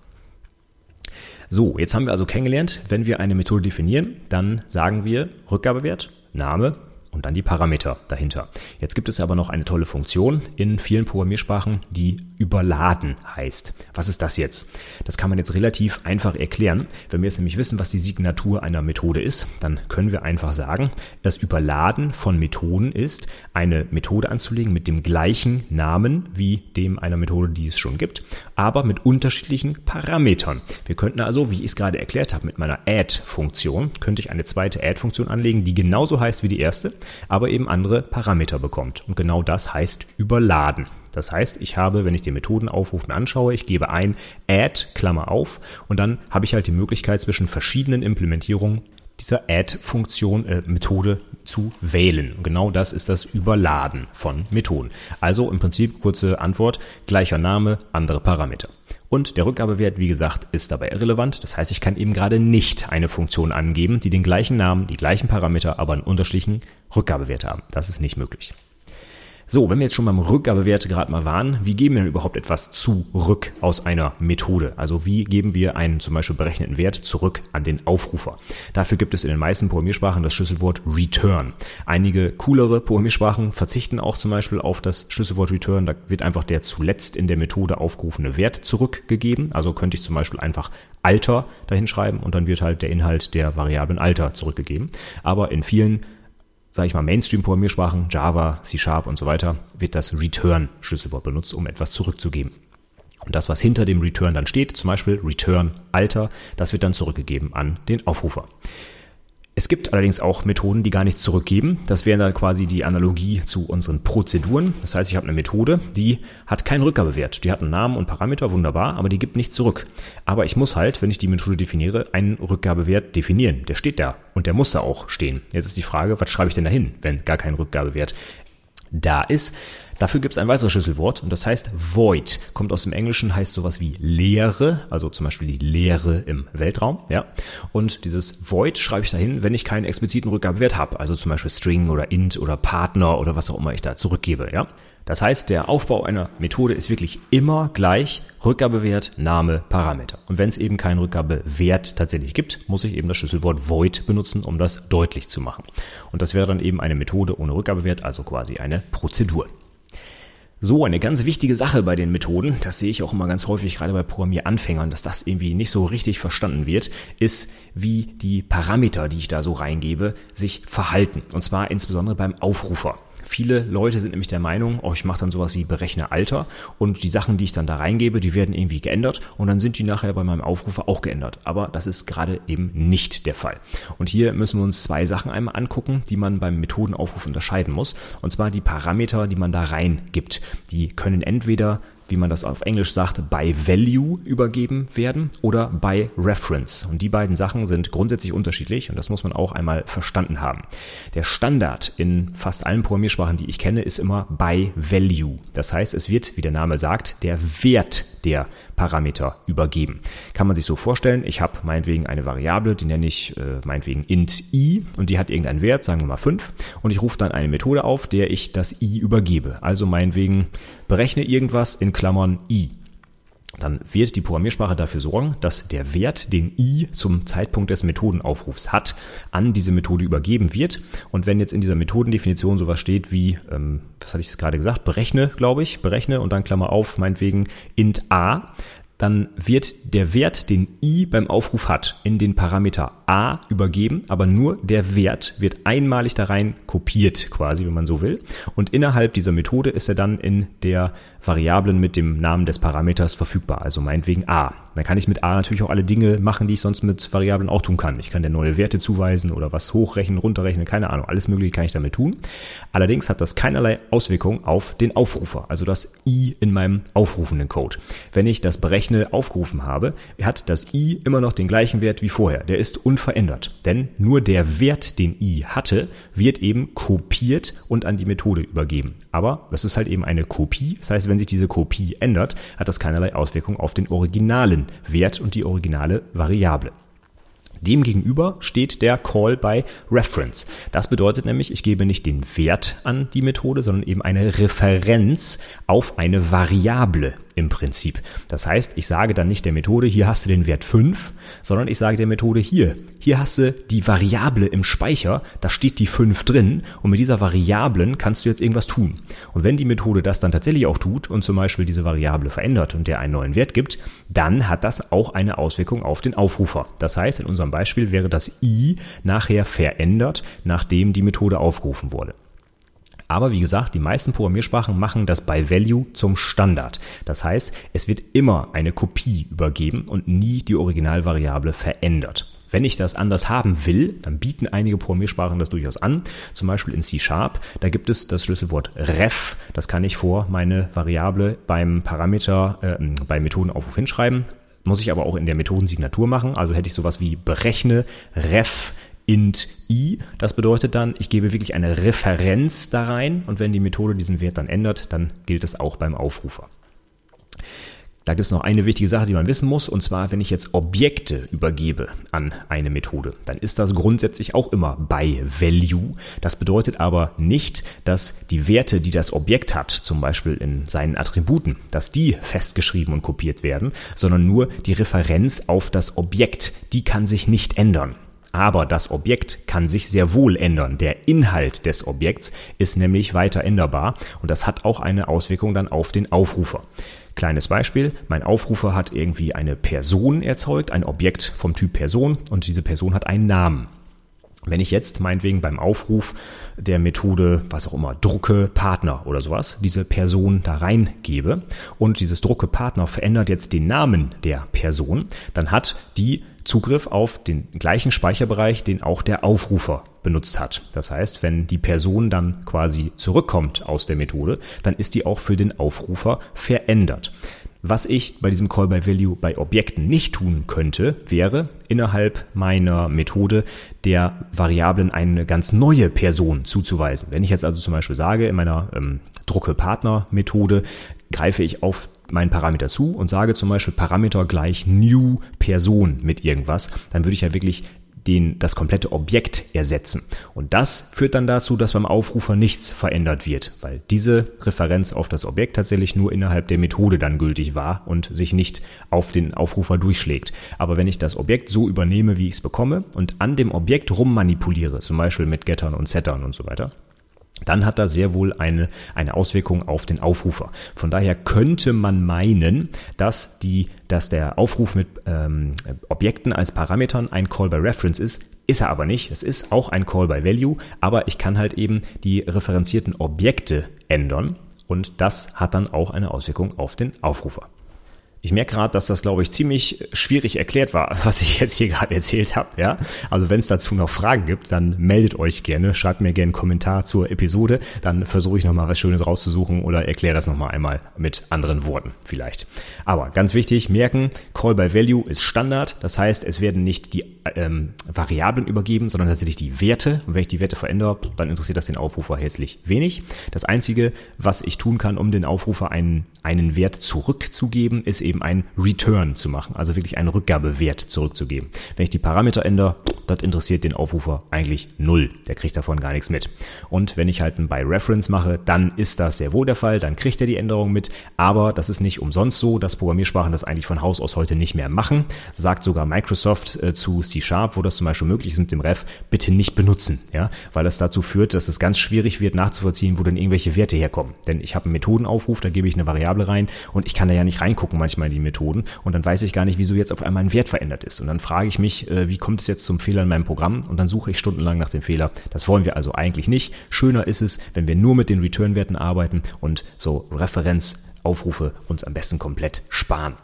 So, jetzt haben wir also kennengelernt, wenn wir eine Methode definieren, dann sagen wir Rückgabewert, Name, und dann die Parameter dahinter. Jetzt gibt es aber noch eine tolle Funktion in vielen Programmiersprachen, die überladen heißt. Was ist das jetzt? Das kann man jetzt relativ einfach erklären. Wenn wir jetzt nämlich wissen, was die Signatur einer Methode ist, dann können wir einfach sagen, das Überladen von Methoden ist, eine Methode anzulegen mit dem gleichen Namen wie dem einer Methode, die es schon gibt, aber mit unterschiedlichen Parametern. Wir könnten also, wie ich es gerade erklärt habe, mit meiner Add-Funktion, könnte ich eine zweite Add-Funktion anlegen, die genauso heißt wie die erste, aber eben andere Parameter bekommt. Und genau das heißt überladen. Das heißt, ich habe, wenn ich den Methodenaufruf mir anschaue, ich gebe ein add, Klammer auf, und dann habe ich halt die Möglichkeit zwischen verschiedenen Implementierungen dieser Add-Funktion, äh, Methode zu wählen. Und genau das ist das Überladen von Methoden. Also im Prinzip kurze Antwort, gleicher Name, andere Parameter. Und der Rückgabewert, wie gesagt, ist dabei irrelevant. Das heißt, ich kann eben gerade nicht eine Funktion angeben, die den gleichen Namen, die gleichen Parameter, aber einen unterschiedlichen Rückgabewert haben. Das ist nicht möglich. So, wenn wir jetzt schon beim Rückgabewert gerade mal waren, wie geben wir denn überhaupt etwas zurück aus einer Methode? Also wie geben wir einen zum Beispiel berechneten Wert zurück an den Aufrufer? Dafür gibt es in den meisten Programmiersprachen das Schlüsselwort Return. Einige coolere Programmiersprachen verzichten auch zum Beispiel auf das Schlüsselwort Return. Da wird einfach der zuletzt in der Methode aufgerufene Wert zurückgegeben. Also könnte ich zum Beispiel einfach Alter dahin schreiben und dann wird halt der Inhalt der Variablen Alter zurückgegeben. Aber in vielen sage ich mal, Mainstream-Programmiersprachen, Java, C-Sharp und so weiter, wird das Return-Schlüsselwort benutzt, um etwas zurückzugeben. Und das, was hinter dem Return dann steht, zum Beispiel Return Alter, das wird dann zurückgegeben an den Aufrufer. Es gibt allerdings auch Methoden, die gar nichts zurückgeben. Das wäre dann quasi die Analogie zu unseren Prozeduren. Das heißt, ich habe eine Methode, die hat keinen Rückgabewert. Die hat einen Namen und Parameter, wunderbar, aber die gibt nichts zurück. Aber ich muss halt, wenn ich die Methode definiere, einen Rückgabewert definieren. Der steht da und der muss da auch stehen. Jetzt ist die Frage, was schreibe ich denn da hin, wenn gar kein Rückgabewert da ist? Dafür gibt es ein weiteres Schlüsselwort und das heißt void. Kommt aus dem Englischen, heißt sowas wie Leere, also zum Beispiel die Leere im Weltraum. Ja. Und dieses void schreibe ich dahin, wenn ich keinen expliziten Rückgabewert habe, also zum Beispiel String oder int oder Partner oder was auch immer ich da zurückgebe. Ja. Das heißt, der Aufbau einer Methode ist wirklich immer gleich Rückgabewert, Name, Parameter. Und wenn es eben keinen Rückgabewert tatsächlich gibt, muss ich eben das Schlüsselwort void benutzen, um das deutlich zu machen. Und das wäre dann eben eine Methode ohne Rückgabewert, also quasi eine Prozedur. So, eine ganz wichtige Sache bei den Methoden, das sehe ich auch immer ganz häufig, gerade bei Programmieranfängern, dass das irgendwie nicht so richtig verstanden wird, ist, wie die Parameter, die ich da so reingebe, sich verhalten. Und zwar insbesondere beim Aufrufer. Viele Leute sind nämlich der Meinung, oh, ich mache dann sowas wie berechne Alter und die Sachen, die ich dann da reingebe, die werden irgendwie geändert und dann sind die nachher bei meinem Aufrufer auch geändert. Aber das ist gerade eben nicht der Fall. Und hier müssen wir uns zwei Sachen einmal angucken, die man beim Methodenaufruf unterscheiden muss. Und zwar die Parameter, die man da reingibt. Die können entweder wie man das auf Englisch sagt, by Value übergeben werden oder by Reference. Und die beiden Sachen sind grundsätzlich unterschiedlich und das muss man auch einmal verstanden haben. Der Standard in fast allen Programmiersprachen, die ich kenne, ist immer by Value. Das heißt, es wird, wie der Name sagt, der Wert der Parameter übergeben. Kann man sich so vorstellen, ich habe meinetwegen eine Variable, die nenne ich äh, meinetwegen int i und die hat irgendeinen Wert, sagen wir mal 5 und ich rufe dann eine Methode auf, der ich das i übergebe. Also meinetwegen berechne irgendwas in Klammern i dann wird die Programmiersprache dafür sorgen, dass der Wert, den i zum Zeitpunkt des Methodenaufrufs hat, an diese Methode übergeben wird. Und wenn jetzt in dieser Methodendefinition sowas steht wie, ähm, was hatte ich gerade gesagt, berechne, glaube ich, berechne und dann Klammer auf, meinetwegen int a, dann wird der Wert, den i beim Aufruf hat, in den Parameter a übergeben, aber nur der Wert wird einmalig da rein kopiert, quasi, wenn man so will. Und innerhalb dieser Methode ist er dann in der Variablen mit dem Namen des Parameters verfügbar, also meinetwegen a. Dann kann ich mit a natürlich auch alle Dinge machen, die ich sonst mit Variablen auch tun kann. Ich kann der neue Werte zuweisen oder was hochrechnen, runterrechnen, keine Ahnung. Alles mögliche kann ich damit tun. Allerdings hat das keinerlei Auswirkung auf den Aufrufer, also das i in meinem aufrufenden Code. Wenn ich das Berechne aufgerufen habe, hat das i immer noch den gleichen Wert wie vorher. Der ist unverändert. Denn nur der Wert, den i hatte, wird eben kopiert und an die Methode übergeben. Aber das ist halt eben eine Kopie. Das heißt, wenn sich diese Kopie ändert, hat das keinerlei Auswirkung auf den originalen Wert und die originale Variable. Demgegenüber steht der Call by Reference. Das bedeutet nämlich, ich gebe nicht den Wert an die Methode, sondern eben eine Referenz auf eine Variable im Prinzip. Das heißt, ich sage dann nicht der Methode, hier hast du den Wert 5, sondern ich sage der Methode hier, hier hast du die Variable im Speicher, da steht die 5 drin und mit dieser Variablen kannst du jetzt irgendwas tun. Und wenn die Methode das dann tatsächlich auch tut und zum Beispiel diese Variable verändert und der einen neuen Wert gibt, dann hat das auch eine Auswirkung auf den Aufrufer. Das heißt, in unserem Beispiel wäre das i nachher verändert, nachdem die Methode aufgerufen wurde. Aber wie gesagt, die meisten Programmiersprachen machen das by Value zum Standard. Das heißt, es wird immer eine Kopie übergeben und nie die Originalvariable verändert. Wenn ich das anders haben will, dann bieten einige Programmiersprachen das durchaus an. Zum Beispiel in C Sharp. Da gibt es das Schlüsselwort ref. Das kann ich vor meine Variable beim Parameter, äh, beim Methodenaufruf hinschreiben. Muss ich aber auch in der Methodensignatur machen. Also hätte ich sowas wie berechne ref int i. Das bedeutet dann, ich gebe wirklich eine Referenz da rein und wenn die Methode diesen Wert dann ändert, dann gilt es auch beim Aufrufer. Da gibt es noch eine wichtige Sache, die man wissen muss, und zwar, wenn ich jetzt Objekte übergebe an eine Methode, dann ist das grundsätzlich auch immer by Value. Das bedeutet aber nicht, dass die Werte, die das Objekt hat, zum Beispiel in seinen Attributen, dass die festgeschrieben und kopiert werden, sondern nur die Referenz auf das Objekt, die kann sich nicht ändern. Aber das Objekt kann sich sehr wohl ändern. Der Inhalt des Objekts ist nämlich weiter änderbar und das hat auch eine Auswirkung dann auf den Aufrufer. Kleines Beispiel, mein Aufrufer hat irgendwie eine Person erzeugt, ein Objekt vom Typ Person und diese Person hat einen Namen. Wenn ich jetzt meinetwegen beim Aufruf der Methode, was auch immer, Drucke Partner oder sowas, diese Person da reingebe und dieses Drucke Partner verändert jetzt den Namen der Person, dann hat die Zugriff auf den gleichen Speicherbereich, den auch der Aufrufer benutzt hat. Das heißt, wenn die Person dann quasi zurückkommt aus der Methode, dann ist die auch für den Aufrufer verändert. Was ich bei diesem Call by Value bei Objekten nicht tun könnte, wäre innerhalb meiner Methode der Variablen eine ganz neue Person zuzuweisen. Wenn ich jetzt also zum Beispiel sage, in meiner ähm, Drucke-Partner-Methode greife ich auf meinen Parameter zu und sage zum Beispiel Parameter gleich New Person mit irgendwas, dann würde ich ja wirklich den, das komplette Objekt ersetzen. Und das führt dann dazu, dass beim Aufrufer nichts verändert wird, weil diese Referenz auf das Objekt tatsächlich nur innerhalb der Methode dann gültig war und sich nicht auf den Aufrufer durchschlägt. Aber wenn ich das Objekt so übernehme, wie ich es bekomme und an dem Objekt rummanipuliere, zum Beispiel mit Gettern und Settern und so weiter, dann hat das sehr wohl eine, eine Auswirkung auf den Aufrufer. Von daher könnte man meinen, dass, die, dass der Aufruf mit ähm, Objekten als Parametern ein Call by Reference ist. Ist er aber nicht. Es ist auch ein Call by Value, aber ich kann halt eben die referenzierten Objekte ändern und das hat dann auch eine Auswirkung auf den Aufrufer. Ich merke gerade, dass das, glaube ich, ziemlich schwierig erklärt war, was ich jetzt hier gerade erzählt habe. Ja? Also wenn es dazu noch Fragen gibt, dann meldet euch gerne, schreibt mir gerne einen Kommentar zur Episode, dann versuche ich nochmal was Schönes rauszusuchen oder erkläre das nochmal einmal mit anderen Worten vielleicht. Aber ganz wichtig, merken, Call by Value ist Standard, das heißt, es werden nicht die ähm, Variablen übergeben, sondern tatsächlich die Werte. Und wenn ich die Werte verändere, dann interessiert das den Aufrufer herzlich wenig. Das Einzige, was ich tun kann, um den Aufrufer einen, einen Wert zurückzugeben, ist eben eben ein Return zu machen, also wirklich einen Rückgabewert zurückzugeben. Wenn ich die Parameter ändere, das interessiert den Aufrufer eigentlich null. Der kriegt davon gar nichts mit. Und wenn ich halt ein By Reference mache, dann ist das sehr wohl der Fall, dann kriegt er die Änderung mit, aber das ist nicht umsonst so, dass Programmiersprachen das eigentlich von Haus aus heute nicht mehr machen. Sagt sogar Microsoft äh, zu C Sharp, wo das zum Beispiel möglich ist mit dem Ref, bitte nicht benutzen, ja, weil das dazu führt, dass es ganz schwierig wird nachzuvollziehen, wo denn irgendwelche Werte herkommen. Denn ich habe einen Methodenaufruf, da gebe ich eine Variable rein und ich kann da ja nicht reingucken manchmal manchmal die Methoden und dann weiß ich gar nicht, wieso jetzt auf einmal ein Wert verändert ist. Und dann frage ich mich, äh, wie kommt es jetzt zum Fehler in meinem Programm? Und dann suche ich stundenlang nach dem Fehler. Das wollen wir also eigentlich nicht. Schöner ist es, wenn wir nur mit den Return-Werten arbeiten und so Referenzaufrufe uns am besten komplett sparen.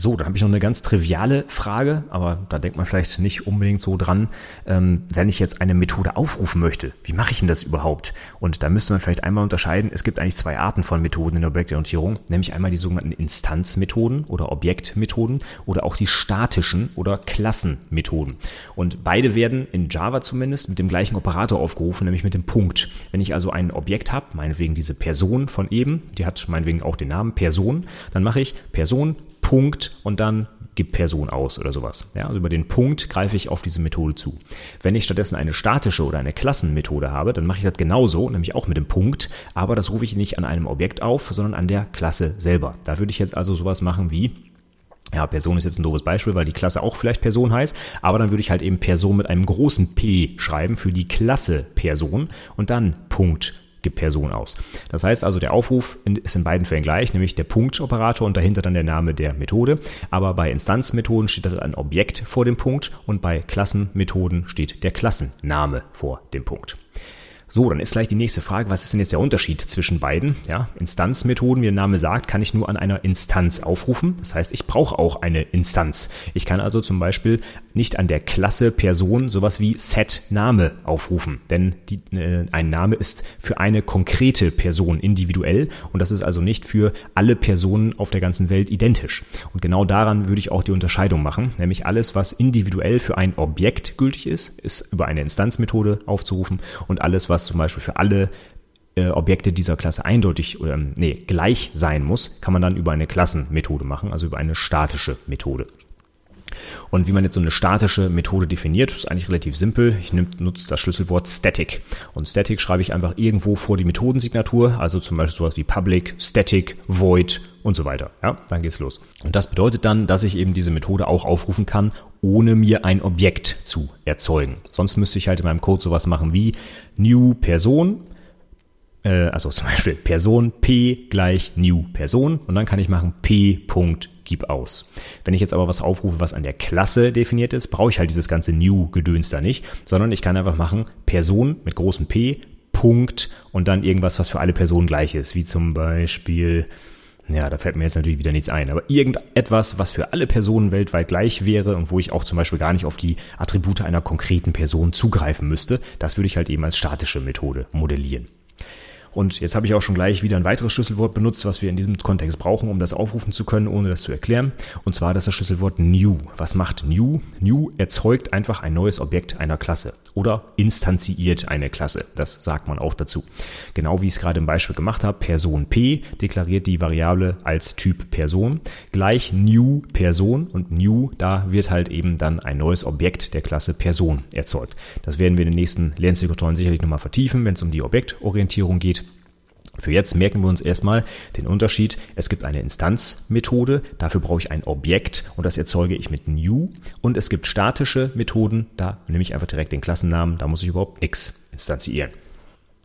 So, dann habe ich noch eine ganz triviale Frage, aber da denkt man vielleicht nicht unbedingt so dran. Ähm, wenn ich jetzt eine Methode aufrufen möchte, wie mache ich denn das überhaupt? Und da müsste man vielleicht einmal unterscheiden, es gibt eigentlich zwei Arten von Methoden in der Objektorientierung, nämlich einmal die sogenannten Instanzmethoden oder Objektmethoden oder auch die statischen oder Klassenmethoden. Und beide werden in Java zumindest mit dem gleichen Operator aufgerufen, nämlich mit dem Punkt. Wenn ich also ein Objekt habe, meinetwegen diese Person von eben, die hat meinetwegen auch den Namen Person, dann mache ich Person Punkt und dann gibt Person aus oder sowas. Ja, also über den Punkt greife ich auf diese Methode zu. Wenn ich stattdessen eine statische oder eine Klassenmethode habe, dann mache ich das genauso, nämlich auch mit dem Punkt, aber das rufe ich nicht an einem Objekt auf, sondern an der Klasse selber. Da würde ich jetzt also sowas machen wie ja, Person ist jetzt ein doofes Beispiel, weil die Klasse auch vielleicht Person heißt, aber dann würde ich halt eben Person mit einem großen P schreiben für die Klasse Person und dann Punkt Person aus. Das heißt also, der Aufruf ist in beiden Fällen gleich, nämlich der Punktoperator und dahinter dann der Name der Methode. Aber bei Instanzmethoden steht dann ein Objekt vor dem Punkt und bei Klassenmethoden steht der Klassenname vor dem Punkt. So, dann ist gleich die nächste Frage, was ist denn jetzt der Unterschied zwischen beiden? Ja, Instanzmethoden, wie der Name sagt, kann ich nur an einer Instanz aufrufen. Das heißt, ich brauche auch eine Instanz. Ich kann also zum Beispiel nicht an der Klasse Person sowas wie Set Name aufrufen, denn die, äh, ein Name ist für eine konkrete Person individuell und das ist also nicht für alle Personen auf der ganzen Welt identisch. Und genau daran würde ich auch die Unterscheidung machen, nämlich alles, was individuell für ein Objekt gültig ist, ist über eine Instanzmethode aufzurufen und alles, was was zum Beispiel für alle äh, Objekte dieser Klasse eindeutig oder nee, gleich sein muss, kann man dann über eine Klassenmethode machen, also über eine statische Methode. Und wie man jetzt so eine statische Methode definiert, ist eigentlich relativ simpel. Ich nutze das Schlüsselwort Static. Und Static schreibe ich einfach irgendwo vor die Methodensignatur, also zum Beispiel sowas wie Public, Static, Void und so weiter. Ja, dann geht's los. Und das bedeutet dann, dass ich eben diese Methode auch aufrufen kann, ohne mir ein Objekt zu erzeugen. Sonst müsste ich halt in meinem Code sowas machen wie new Person äh, also zum Beispiel Person P gleich New Person und dann kann ich machen P Punkt gib aus. Wenn ich jetzt aber was aufrufe, was an der Klasse definiert ist, brauche ich halt dieses ganze New-Gedöns da nicht, sondern ich kann einfach machen Person mit großem P, Punkt und dann irgendwas, was für alle Personen gleich ist, wie zum Beispiel, ja, da fällt mir jetzt natürlich wieder nichts ein, aber irgendetwas, was für alle Personen weltweit gleich wäre und wo ich auch zum Beispiel gar nicht auf die Attribute einer konkreten Person zugreifen müsste, das würde ich halt eben als statische Methode modellieren. Und jetzt habe ich auch schon gleich wieder ein weiteres Schlüsselwort benutzt, was wir in diesem Kontext brauchen, um das aufrufen zu können, ohne das zu erklären. Und zwar das, das Schlüsselwort new. Was macht new? New erzeugt einfach ein neues Objekt einer Klasse oder instanziert eine Klasse. Das sagt man auch dazu. Genau wie ich es gerade im Beispiel gemacht habe. Person P deklariert die Variable als Typ Person. Gleich new Person und new, da wird halt eben dann ein neues Objekt der Klasse Person erzeugt. Das werden wir in den nächsten Lernzielkontrollen sicherlich nochmal vertiefen, wenn es um die Objektorientierung geht. Für jetzt merken wir uns erstmal den Unterschied. Es gibt eine Instanzmethode, dafür brauche ich ein Objekt und das erzeuge ich mit new. Und es gibt statische Methoden, da nehme ich einfach direkt den Klassennamen, da muss ich überhaupt nichts instanzieren.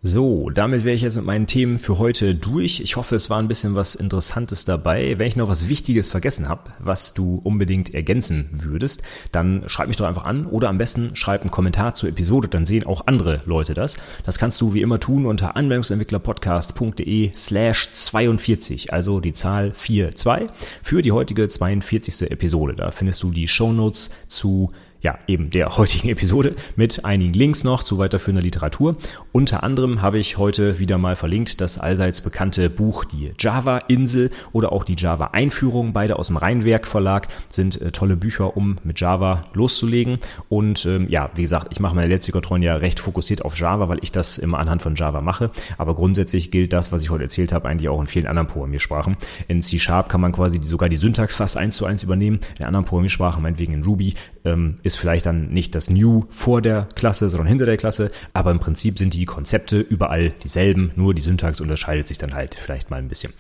So, damit wäre ich jetzt mit meinen Themen für heute durch. Ich hoffe, es war ein bisschen was Interessantes dabei. Wenn ich noch was Wichtiges vergessen habe, was du unbedingt ergänzen würdest, dann schreib mich doch einfach an oder am besten schreib einen Kommentar zur Episode, dann sehen auch andere Leute das. Das kannst du wie immer tun unter anwendungsentwicklerpodcast.de slash 42, also die Zahl 42 für die heutige 42. Episode. Da findest du die Shownotes zu ja, eben der heutigen Episode mit einigen Links noch zu weiterführender Literatur. Unter anderem habe ich heute wieder mal verlinkt das allseits bekannte Buch Die Java-Insel oder auch die Java-Einführung. Beide aus dem Rheinwerk Verlag sind äh, tolle Bücher, um mit Java loszulegen. Und ähm, ja, wie gesagt, ich mache meine letzte Kontrollen ja recht fokussiert auf Java, weil ich das immer anhand von Java mache. Aber grundsätzlich gilt das, was ich heute erzählt habe, eigentlich auch in vielen anderen Programmiersprachen. In C-Sharp kann man quasi sogar die Syntax fast eins zu eins übernehmen. In anderen Programmiersprachen, meinetwegen in Ruby, ähm, ist vielleicht dann nicht das New vor der Klasse, sondern hinter der Klasse, aber im Prinzip sind die Konzepte überall dieselben, nur die Syntax unterscheidet sich dann halt vielleicht mal ein bisschen.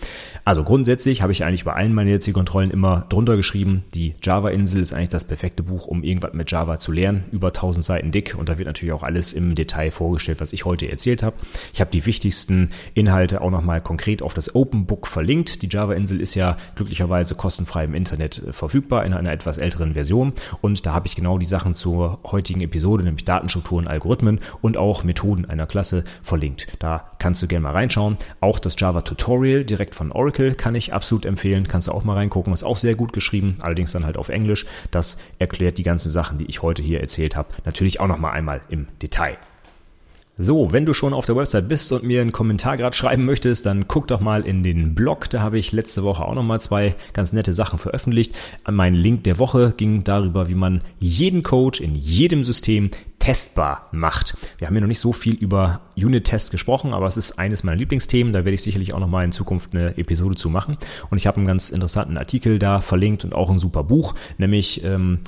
Also grundsätzlich habe ich eigentlich bei allen meinen jetzigen Kontrollen immer drunter geschrieben, die Java-Insel ist eigentlich das perfekte Buch, um irgendwas mit Java zu lernen, über 1000 Seiten dick und da wird natürlich auch alles im Detail vorgestellt, was ich heute erzählt habe. Ich habe die wichtigsten Inhalte auch nochmal konkret auf das Open Book verlinkt. Die Java-Insel ist ja glücklicherweise kostenfrei im Internet äh, verfügbar in einer etwas älteren Version und da habe ich genau die Sachen zur heutigen Episode, nämlich Datenstrukturen, Algorithmen und auch Methoden einer Klasse verlinkt. Da kannst du gerne mal reinschauen. Auch das Java Tutorial direkt von Oracle kann ich absolut empfehlen. Kannst du auch mal reingucken. Ist auch sehr gut geschrieben, allerdings dann halt auf Englisch. Das erklärt die ganzen Sachen, die ich heute hier erzählt habe, natürlich auch noch mal einmal im Detail. So, wenn du schon auf der Website bist und mir einen Kommentar gerade schreiben möchtest, dann guck doch mal in den Blog. Da habe ich letzte Woche auch noch mal zwei ganz nette Sachen veröffentlicht. Mein Link der Woche ging darüber, wie man jeden Code in jedem System testbar macht. Wir haben ja noch nicht so viel über Unit-Tests gesprochen, aber es ist eines meiner Lieblingsthemen. Da werde ich sicherlich auch noch mal in Zukunft eine Episode zu machen. Und ich habe einen ganz interessanten Artikel da verlinkt und auch ein super Buch, nämlich ähm,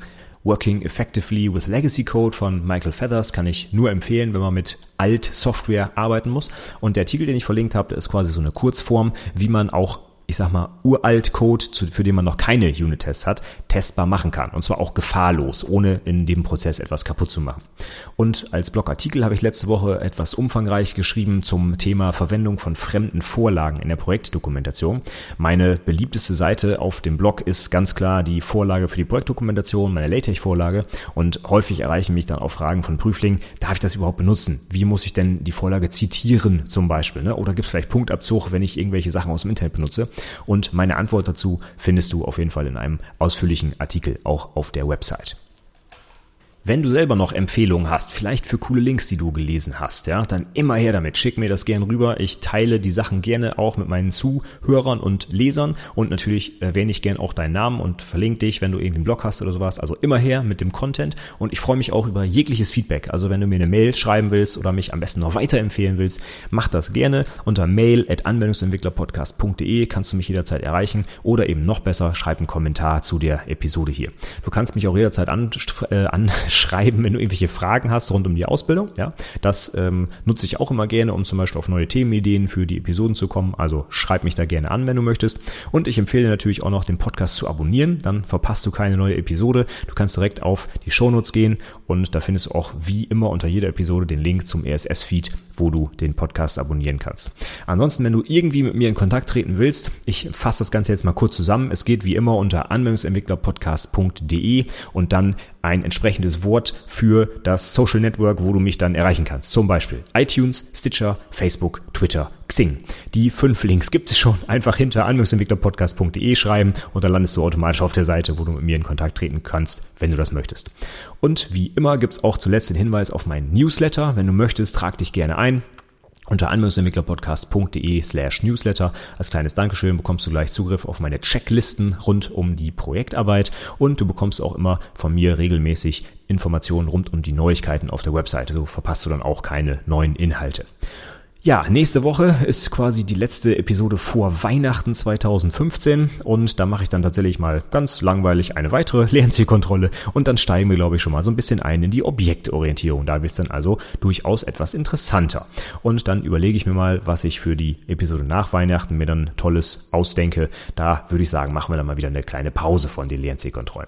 Working Effectively with Legacy Code von Michael Feathers kann ich nur empfehlen, wenn man mit Alt-Software arbeiten muss. Und der Artikel, den ich verlinkt habe, ist quasi so eine Kurzform, wie man auch ich sag mal, uralt Code, für den man noch keine Unit-Tests hat, testbar machen kann. Und zwar auch gefahrlos, ohne in dem Prozess etwas kaputt zu machen. Und als Blogartikel habe ich letzte Woche etwas umfangreich geschrieben zum Thema Verwendung von fremden Vorlagen in der Projektdokumentation. Meine beliebteste Seite auf dem Blog ist ganz klar die Vorlage für die Projektdokumentation, meine LaTeX-Vorlage. Und häufig erreichen mich dann auch Fragen von Prüflingen, darf ich das überhaupt benutzen? Wie muss ich denn die Vorlage zitieren zum Beispiel? Ne? Oder gibt es vielleicht Punktabzug, wenn ich irgendwelche Sachen aus dem Internet benutze? Und meine Antwort dazu findest du auf jeden Fall in einem ausführlichen Artikel auch auf der Website. Wenn du selber noch Empfehlungen hast, vielleicht für coole Links, die du gelesen hast, ja, dann immer her damit. Schick mir das gern rüber. Ich teile die Sachen gerne auch mit meinen Zuhörern und Lesern und natürlich erwähne ich gern auch deinen Namen und verlinke dich, wenn du irgendwie einen Blog hast oder sowas. Also immer her mit dem Content und ich freue mich auch über jegliches Feedback. Also wenn du mir eine Mail schreiben willst oder mich am besten noch weiterempfehlen willst, mach das gerne unter mail at anwendungsentwicklerpodcast.de kannst du mich jederzeit erreichen oder eben noch besser, schreib einen Kommentar zu der Episode hier. Du kannst mich auch jederzeit an, äh, anschreiben schreiben, wenn du irgendwelche Fragen hast rund um die Ausbildung. Ja, das ähm, nutze ich auch immer gerne, um zum Beispiel auf neue Themenideen für die Episoden zu kommen. Also schreib mich da gerne an, wenn du möchtest. Und ich empfehle natürlich auch noch, den Podcast zu abonnieren. Dann verpasst du keine neue Episode. Du kannst direkt auf die Shownotes gehen und da findest du auch wie immer unter jeder Episode den Link zum RSS-Feed, wo du den Podcast abonnieren kannst. Ansonsten, wenn du irgendwie mit mir in Kontakt treten willst, ich fasse das Ganze jetzt mal kurz zusammen. Es geht wie immer unter anwendungsentwicklerpodcast.de und dann ein entsprechendes Wort für das Social Network, wo du mich dann erreichen kannst. Zum Beispiel iTunes, Stitcher, Facebook, Twitter, Xing. Die fünf Links gibt es schon. Einfach hinter anwendungsentwicklerpodcast.de schreiben und dann landest du automatisch auf der Seite, wo du mit mir in Kontakt treten kannst, wenn du das möchtest. Und wie immer gibt es auch zuletzt den Hinweis auf meinen Newsletter. Wenn du möchtest, trag dich gerne ein. Unter anwendungsentwicklerpodcast.de slash newsletter. Als kleines Dankeschön bekommst du gleich Zugriff auf meine Checklisten rund um die Projektarbeit und du bekommst auch immer von mir regelmäßig Informationen rund um die Neuigkeiten auf der Webseite. So verpasst du dann auch keine neuen Inhalte. Ja, nächste Woche ist quasi die letzte Episode vor Weihnachten 2015 und da mache ich dann tatsächlich mal ganz langweilig eine weitere Lernzielkontrolle und dann steigen wir, glaube ich, schon mal so ein bisschen ein in die Objektorientierung. Da wird es dann also durchaus etwas interessanter. Und dann überlege ich mir mal, was ich für die Episode nach Weihnachten mir dann Tolles ausdenke. Da würde ich sagen, machen wir dann mal wieder eine kleine Pause von den Lernzielkontrollen.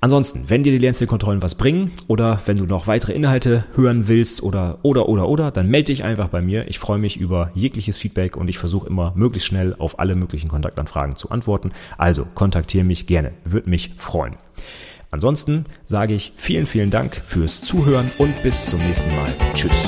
Ansonsten, wenn dir die Lernzielkontrollen was bringen oder wenn du noch weitere Inhalte hören willst oder oder oder oder, dann melde dich einfach bei mir. Ich freue mich über jegliches Feedback und ich versuche immer möglichst schnell auf alle möglichen Kontaktanfragen zu antworten. Also kontaktiere mich gerne, würde mich freuen. Ansonsten sage ich vielen, vielen Dank fürs Zuhören und bis zum nächsten Mal. Tschüss.